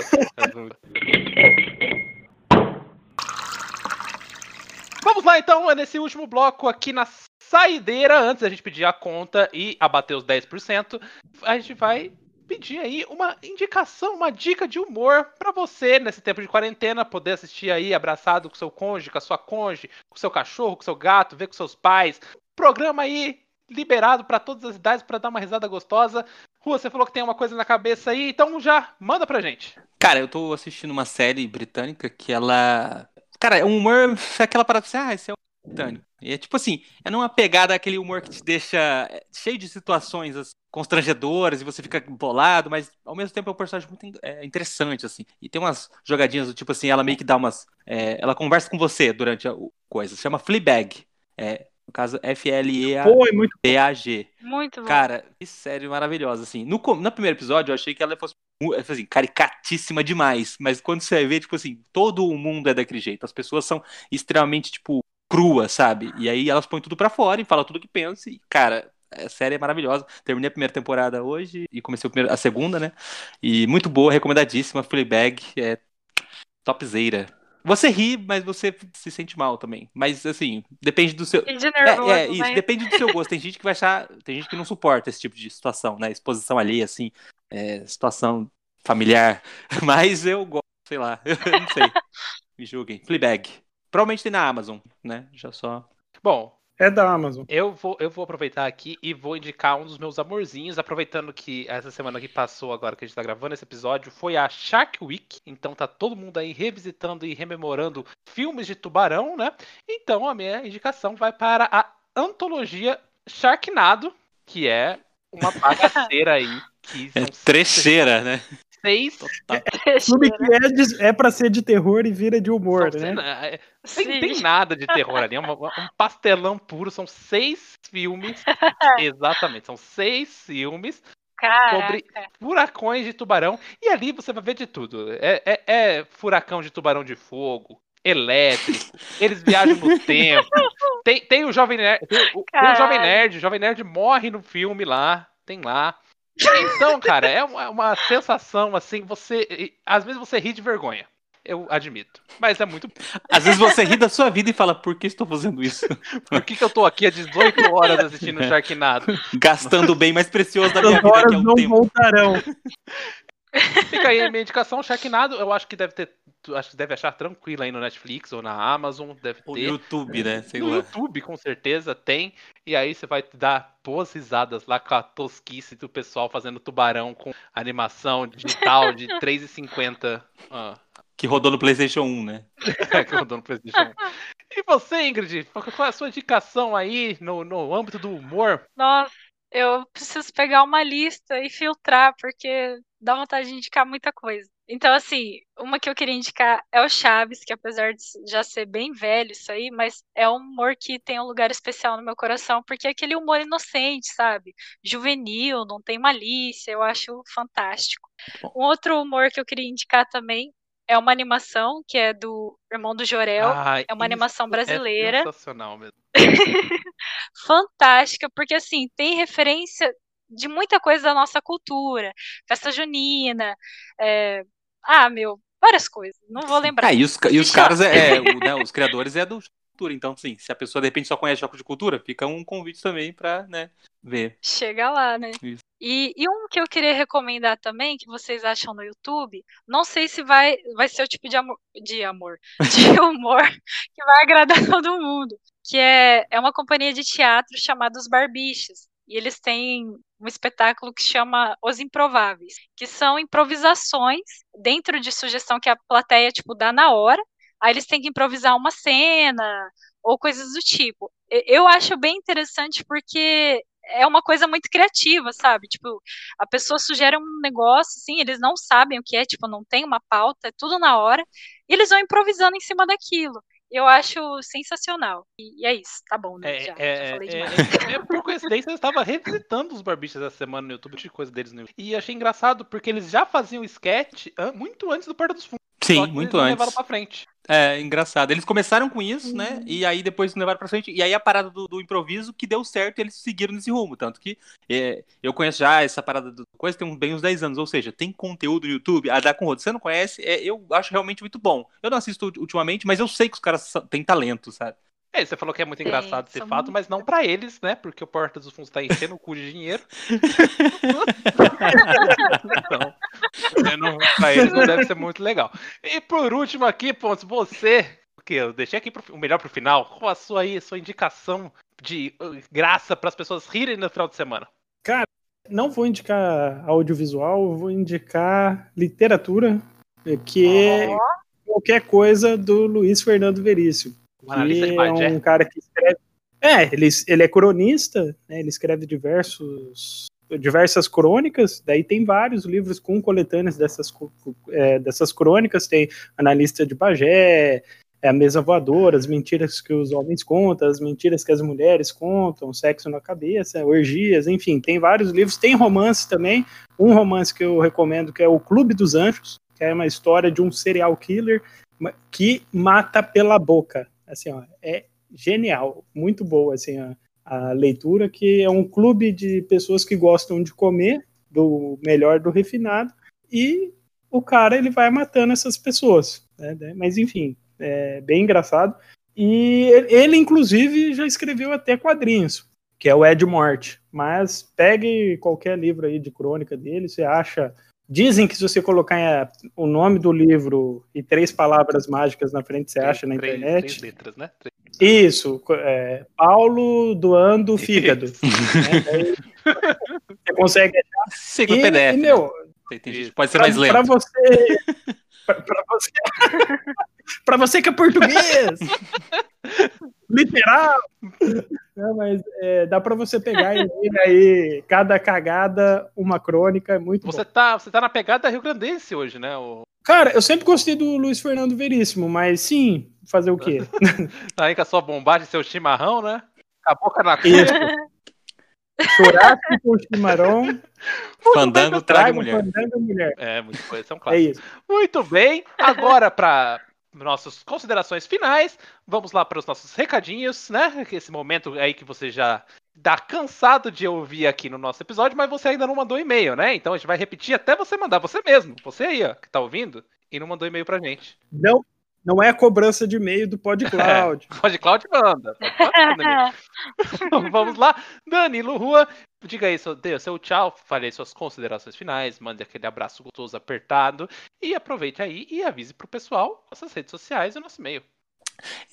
Vamos lá então, é nesse último bloco aqui na saideira, antes da gente pedir a conta e abater os 10%, a gente vai pedir aí uma indicação, uma dica de humor pra você nesse tempo de quarentena, poder assistir aí abraçado com seu cônjuge, com a sua cônjuge, com seu cachorro, com seu gato, ver com seus pais. Programa aí liberado pra todas as idades pra dar uma risada gostosa. Rua, você falou que tem uma coisa na cabeça aí, então já manda pra gente. Cara, eu tô assistindo uma série britânica que ela. Cara, é um humor. é Aquela parada assim, ah, esse é um britânico. E é tipo assim, é numa pegada aquele humor que te deixa é, cheio de situações assim, constrangedoras e você fica bolado, mas ao mesmo tempo é um personagem muito é, interessante, assim. E tem umas jogadinhas do tipo assim, ela meio que dá umas. é, ela conversa com você durante a coisa. Se chama Fleabag. É, no caso, é muito bom. Cara, que série maravilhosa, assim. No, no primeiro episódio, eu achei que ela fosse assim, caricatíssima demais. Mas quando você vê, tipo assim, todo o mundo é daquele jeito. As pessoas são extremamente, tipo, cruas, sabe? E aí elas põem tudo pra fora e falam tudo que pensam. E, cara, a série é maravilhosa. Terminei a primeira temporada hoje e comecei a segunda, né? E muito boa, recomendadíssima. Fleabag é topzera. Você ri, mas você se sente mal também. Mas, assim, depende do seu. De nervoso, É, é, isso, né? depende do seu gosto. Tem gente que vai achar. Tem gente que não suporta esse tipo de situação, né? Exposição ali, assim, é, situação familiar. Mas eu gosto, sei lá, eu não sei. Me julguem. Fleabag. Provavelmente tem na Amazon, né? Já só. Bom, É da Amazon. eu vou, eu vou aproveitar aqui e vou indicar um dos meus amorzinhos, aproveitando que essa semana que passou, agora que a gente tá gravando esse episódio, foi a Shark Week. Então tá todo mundo aí revisitando e rememorando filmes de tubarão, né? Então a minha indicação vai para a antologia Sharknado, que é uma bagaceira aí. Que É são trecheira, né? Seis. Filme que é, de, é pra ser de terror e vira de humor, são- né? é, Tem, Sim. tem nada de terror ali, é uma- um pastelão puro, são seis filmes. exatamente, são seis filmes Caraca. sobre furacões de tubarão. E ali você vai ver de tudo. É, é- é furacão de tubarão de fogo, elétrico, eles viajam no tempo. Tem, tem o Jovem Nerd. Tem, o, tem o Jovem. Nerd, o Jovem Nerd morre no filme lá, tem lá. Então, cara, é uma, uma sensação assim, você. Às vezes você ri de vergonha. Eu admito. Mas é muito. Às vezes você ri da sua vida e fala, por que estou fazendo isso? Por que, que eu tô aqui há 18 horas assistindo Sharknado? Gastando o bem mais precioso da minha As vida, que horas é o não tempo. voltarão. Fica aí a minha indicação, Sharknado, eu acho que deve ter. Acho que deve achar tranquilo aí no Netflix ou na Amazon, deve Ou no ter. YouTube, né? Sei no lá. YouTube, com certeza, tem. E aí você vai dar boas risadas lá com a tosquice do pessoal fazendo tubarão com animação digital de 3,50 ah, Que rodou no PlayStation 1, né? que rodou no PlayStation 1. E você, Ingrid, qual é a sua indicação aí no, no âmbito do humor? Nossa, eu preciso pegar uma lista e filtrar, porque dá vontade de indicar muita coisa. Então, assim, uma que eu queria indicar é o Chaves, que apesar de já ser bem velho isso aí, mas é um humor que tem um lugar especial no meu coração, porque é aquele humor inocente, sabe? Juvenil, não tem malícia, eu acho fantástico. Um outro humor que eu queria indicar também é uma animação que é do Irmão do Jorel, Ah, é uma animação brasileira. É sensacional mesmo. fantástica, porque assim, tem referência de muita coisa da nossa cultura. Festa junina, é, ah, meu, várias coisas. Não vou lembrar. Ah, e os, e os caras, é, é, o- né, os criadores é do cultura, então, sim, se a pessoa de repente só conhece choque de cultura, fica um convite também pra, né, ver. Chega lá, né? Isso. E, e um que eu queria recomendar também, que vocês acham no YouTube, não sei se vai, vai ser o tipo de amor, de amor, de humor que vai agradar todo mundo, que é, é uma companhia de teatro chamada Os Barbichas. E eles têm um espetáculo que chama Os Improváveis, que são improvisações dentro de sugestão que a plateia, tipo, dá na hora. Aí eles têm que improvisar uma cena ou coisas do tipo. Eu acho bem interessante porque é uma coisa muito criativa, sabe? Tipo, a pessoa sugere um negócio, assim, eles não sabem o que é, tipo, não tem uma pauta, é tudo na hora, e eles vão improvisando em cima daquilo. Eu acho sensacional. E, e é isso, tá bom, né? É, já, é, já falei é, demais. é, é, por coincidência, eu estava revisitando os barbichas essa semana no YouTube, de coisa deles no YouTube. E achei engraçado porque eles já faziam sketch muito antes do Porta dos Fundos. Sim, muito antes. levaram pra frente. É, engraçado. Eles começaram com isso, né? Uhum. E aí depois levaram pra frente. E aí a parada do, do improviso que deu certo e eles seguiram nesse rumo. Tanto que é, eu conheço já essa parada do coisa tem uns- bem uns 10 anos. Ou seja, tem conteúdo no YouTube a dar com rodo. Você não conhece, é, eu acho realmente muito bom. Eu não assisto ultimamente, mas eu sei que os caras têm talento, sabe? É, você falou que é muito engraçado esse fato, muito- mas não pra eles, né? Porque o Porta dos Fundos tá enchendo o cu de dinheiro. então, é, não- pra eles não deve ser muito legal. E por último aqui, Pontos, você, que eu deixei aqui pro, o melhor pro final, qual a sua aí, sua indicação de uh, graça pras pessoas rirem no final de semana? Não vou indicar audiovisual, vou indicar literatura, que é Ó, qualquer coisa do Luiz Fernando Veríssimo. Que é um cara que escreve. É, ele, ele é cronista, né, ele escreve diversos, diversas crônicas, daí tem vários livros com coletâneas dessas, é, dessas crônicas, tem Analista de Bagé, é, A Mesa Voadora, As Mentiras que os Homens Contam, As Mentiras que as Mulheres Contam, Sexo na Cabeça, Orgias, enfim, tem vários livros, tem romance também, um romance que eu recomendo que é O Clube dos Anjos, que é uma história de um serial killer que mata pela boca. Assim, ó, é genial, muito boa assim a, a leitura, que é um clube de pessoas que gostam de comer do melhor do refinado e o cara ele vai matando essas pessoas, né? né? Mas enfim, é bem engraçado. E ele, inclusive já escreveu até quadrinhos, que é o Ed Morte. Mas pegue qualquer livro aí de crônica dele, você acha Dizem que se você colocar eh, o nome do livro e três palavras mágicas na frente, você acha na Três- internet. Três letras, né? Três- Isso, é, Paulo doando fígado. Né? Você consegue. Siga E, o PDF. e, meu, né? Pode ser pra, mais lento. pra você. Pra você. pra você que é português! Literal! Não, mas é, dá pra você pegar e ler aí cada cagada, uma crônica, é muito Você bom. tá, você tá na pegada rio-grandense hoje, né? O, Cara, eu sempre gostei do Luiz Fernando Veríssimo, mas sim, fazer o quê? tá aí com a sua bombagem, seu chimarrão, né? Com a boca na cuca. Churrasco com chimarrão. Fandango traga mulher. Fandango mulher. É, muito coisa, isso é um É isso. Muito bem, agora para nossas considerações finais, vamos lá para os nossos recadinhos, né? Esse momento aí que você já tá cansado de ouvir aqui no nosso episódio, mas você ainda não mandou e-mail, né? Então a gente vai repetir até você mandar, você mesmo, você aí, ó, que tá ouvindo e não mandou e-mail pra gente. Não, não é a cobrança de e-mail do PodCloud. Pode Cloud manda. Então, Vamos lá, Danilo Rua, diga aí seu, dê o seu tchau, fale aí suas considerações finais, mande aquele abraço gostoso apertado e aproveite aí e avise pro pessoal nossas redes sociais e o nosso e-mail.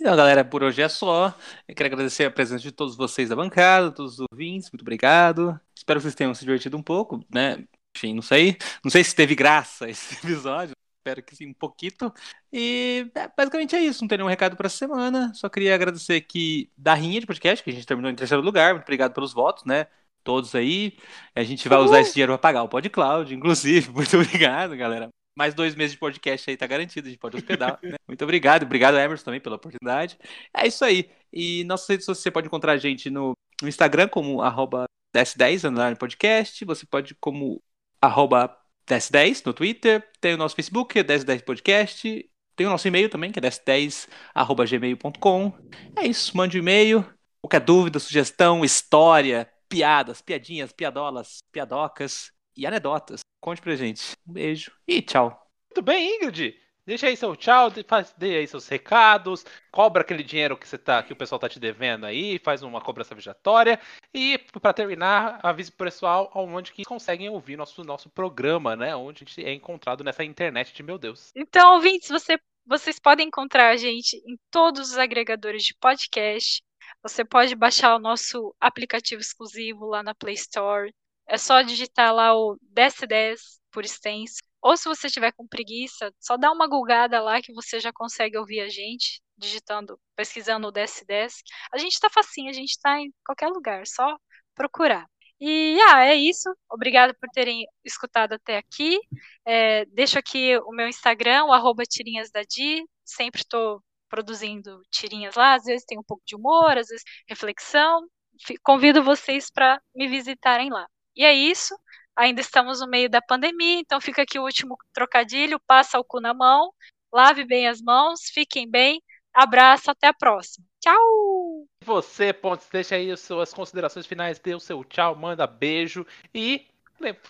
Então, galera, por hoje é só. Eu quero agradecer a presença de todos vocês da bancada, todos os ouvintes, muito obrigado. Espero que vocês tenham se divertido um pouco, né? Enfim, não sei. Não sei se teve graça esse episódio. Espero que sim, um pouquinho. E é, basicamente é isso. Não tem nenhum recado para essa semana. Só queria agradecer aqui da Rinha de Podcast, que a gente terminou em terceiro lugar. Muito obrigado pelos votos, né? todos aí. A gente vai usar esse dinheiro para pagar o PodCloud, inclusive. Muito obrigado, galera. Mais dois meses de podcast aí tá garantido, a gente pode hospedar. né? Muito obrigado. Obrigado, Emerson, também pela oportunidade. É isso aí. E nossas redes sociais, você pode encontrar a gente no, Instagram como arroba 1010 underline podcast. Você pode como arroba 1010 no Twitter. Tem o nosso Facebook, é 1010 podcast. Tem o nosso e-mail também, que é 1010 arroba gmail.com. É isso, mande um e-mail. Qualquer dúvida, sugestão, história, piadas, piadinhas, piadolas, piadocas e anedotas. Conte pra gente. Um beijo e tchau. Muito bem, Ingrid. Deixa aí seu tchau, dê, aí seus recados, cobra aquele dinheiro que você tá, que o pessoal tá te devendo aí, faz uma cobrança vejatória e para terminar, avise pro pessoal onde que conseguem ouvir nosso nosso programa, né? Onde a gente é encontrado nessa internet de meu Deus. Então, ouvintes, você, vocês podem encontrar a gente em todos os agregadores de podcast. Você pode baixar o nosso aplicativo exclusivo lá na Play Store. É só digitar lá o 1010 por extenso. Ou se você tiver com preguiça, só dá uma gulgada lá que você já consegue ouvir a gente, digitando, pesquisando o DS10. A gente tá facinho, a gente tá em qualquer lugar, só procurar. E ah, é isso. Obrigada por terem escutado até aqui. É, deixo aqui o meu Instagram, o arroba tirinhas da Di. Sempre estou produzindo tirinhas lá, às vezes tem um pouco de humor, às vezes reflexão. Convido vocês para me visitarem lá. E é isso. Ainda estamos no meio da pandemia, então fica aqui o último trocadilho: passa o cu na mão, lave bem as mãos, fiquem bem, abraço, até a próxima. Tchau! Você, Pontes, deixa aí as suas considerações finais, dê o seu tchau, manda beijo e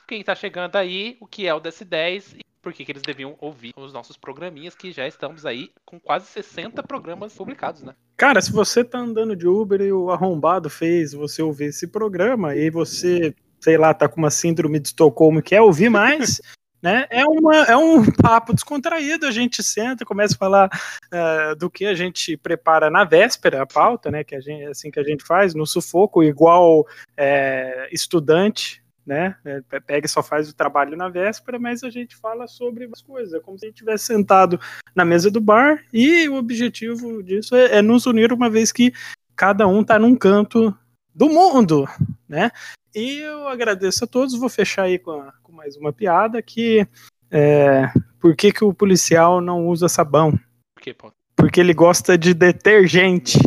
quem está chegando aí, o que é o DS10 e por que, que eles deviam ouvir os nossos programinhas, que já estamos aí com quase 60 programas publicados, né? Cara, se você tá andando de Uber e o arrombado fez você ouvir esse programa e você sei lá, tá com uma síndrome de Estocolmo e quer ouvir mais, né? É, uma, é um papo descontraído, a gente senta, começa a falar uh, do que a gente prepara na véspera, a pauta, né? Que a gente, assim que a gente faz, no sufoco, igual é, estudante, né? É, pega e só faz o trabalho na véspera, mas a gente fala sobre as coisas, é como se a gente tivesse sentado na mesa do bar, e o objetivo disso é, é nos unir uma vez que cada um tá num canto do mundo, né? E eu agradeço a todos. Vou fechar aí com, a, com mais uma piada que é, por que, que o policial não usa sabão? Por quê, pô? Porque ele gosta de detergente.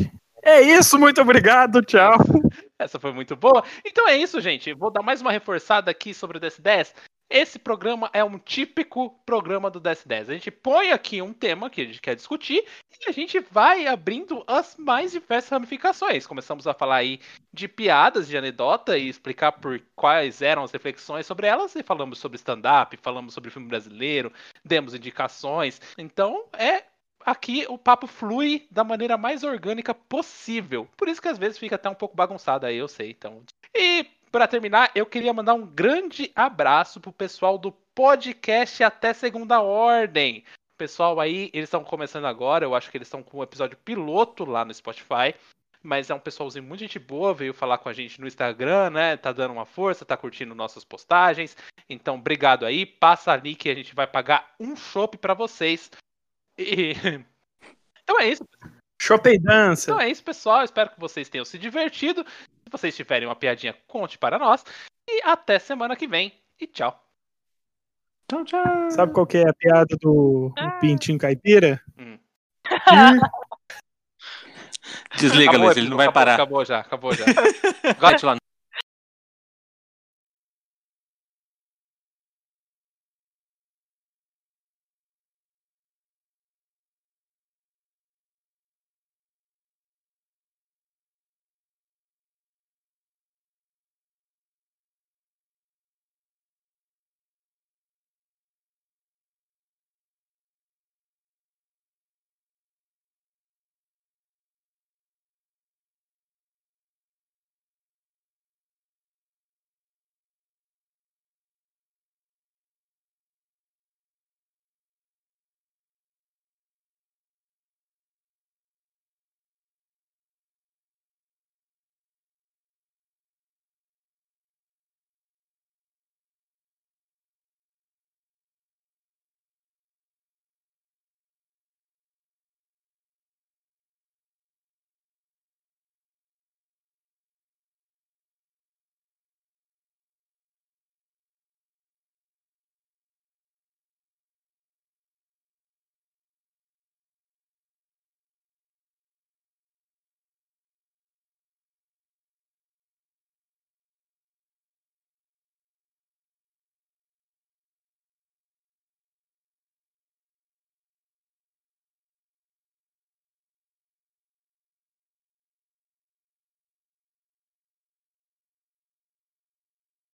É isso, muito obrigado, tchau. Essa foi muito boa. Então é isso, gente. Vou dar mais uma reforçada aqui sobre o DS10. Esse programa é um típico programa do DS10. A gente põe aqui um tema que a gente quer discutir e a gente vai abrindo as mais diversas ramificações. Começamos a falar aí de piadas, de anedota e explicar por quais eram as reflexões sobre elas. E falamos sobre stand-up, falamos sobre filme brasileiro, demos indicações. Então é aqui o papo flui da maneira mais orgânica possível. Por isso que às vezes fica até um pouco bagunçado aí, eu sei. Então. E para terminar, eu queria mandar um grande abraço pro pessoal do podcast Até Segunda Ordem. O pessoal aí, eles estão começando agora, eu acho que eles estão com um episódio piloto lá no Spotify. Mas é um pessoalzinho muito gente boa, veio falar com a gente no Instagram, né? Tá dando uma força, tá curtindo nossas postagens. Então, obrigado aí. Passa ali que a gente vai pagar um chopp para vocês. E... Então é isso. Chopp e dança. Então é isso, pessoal. Espero que vocês tenham se divertido vocês tiverem uma piadinha, conte para nós. E até semana que vem. E tchau. Tchau, tchau. Sabe qual que é a piada do, do ah. pintinho caipira? Hum. Desliga, acabou, Luiz, ele não vai acabou, parar. Acabou já, acabou já. Gote lá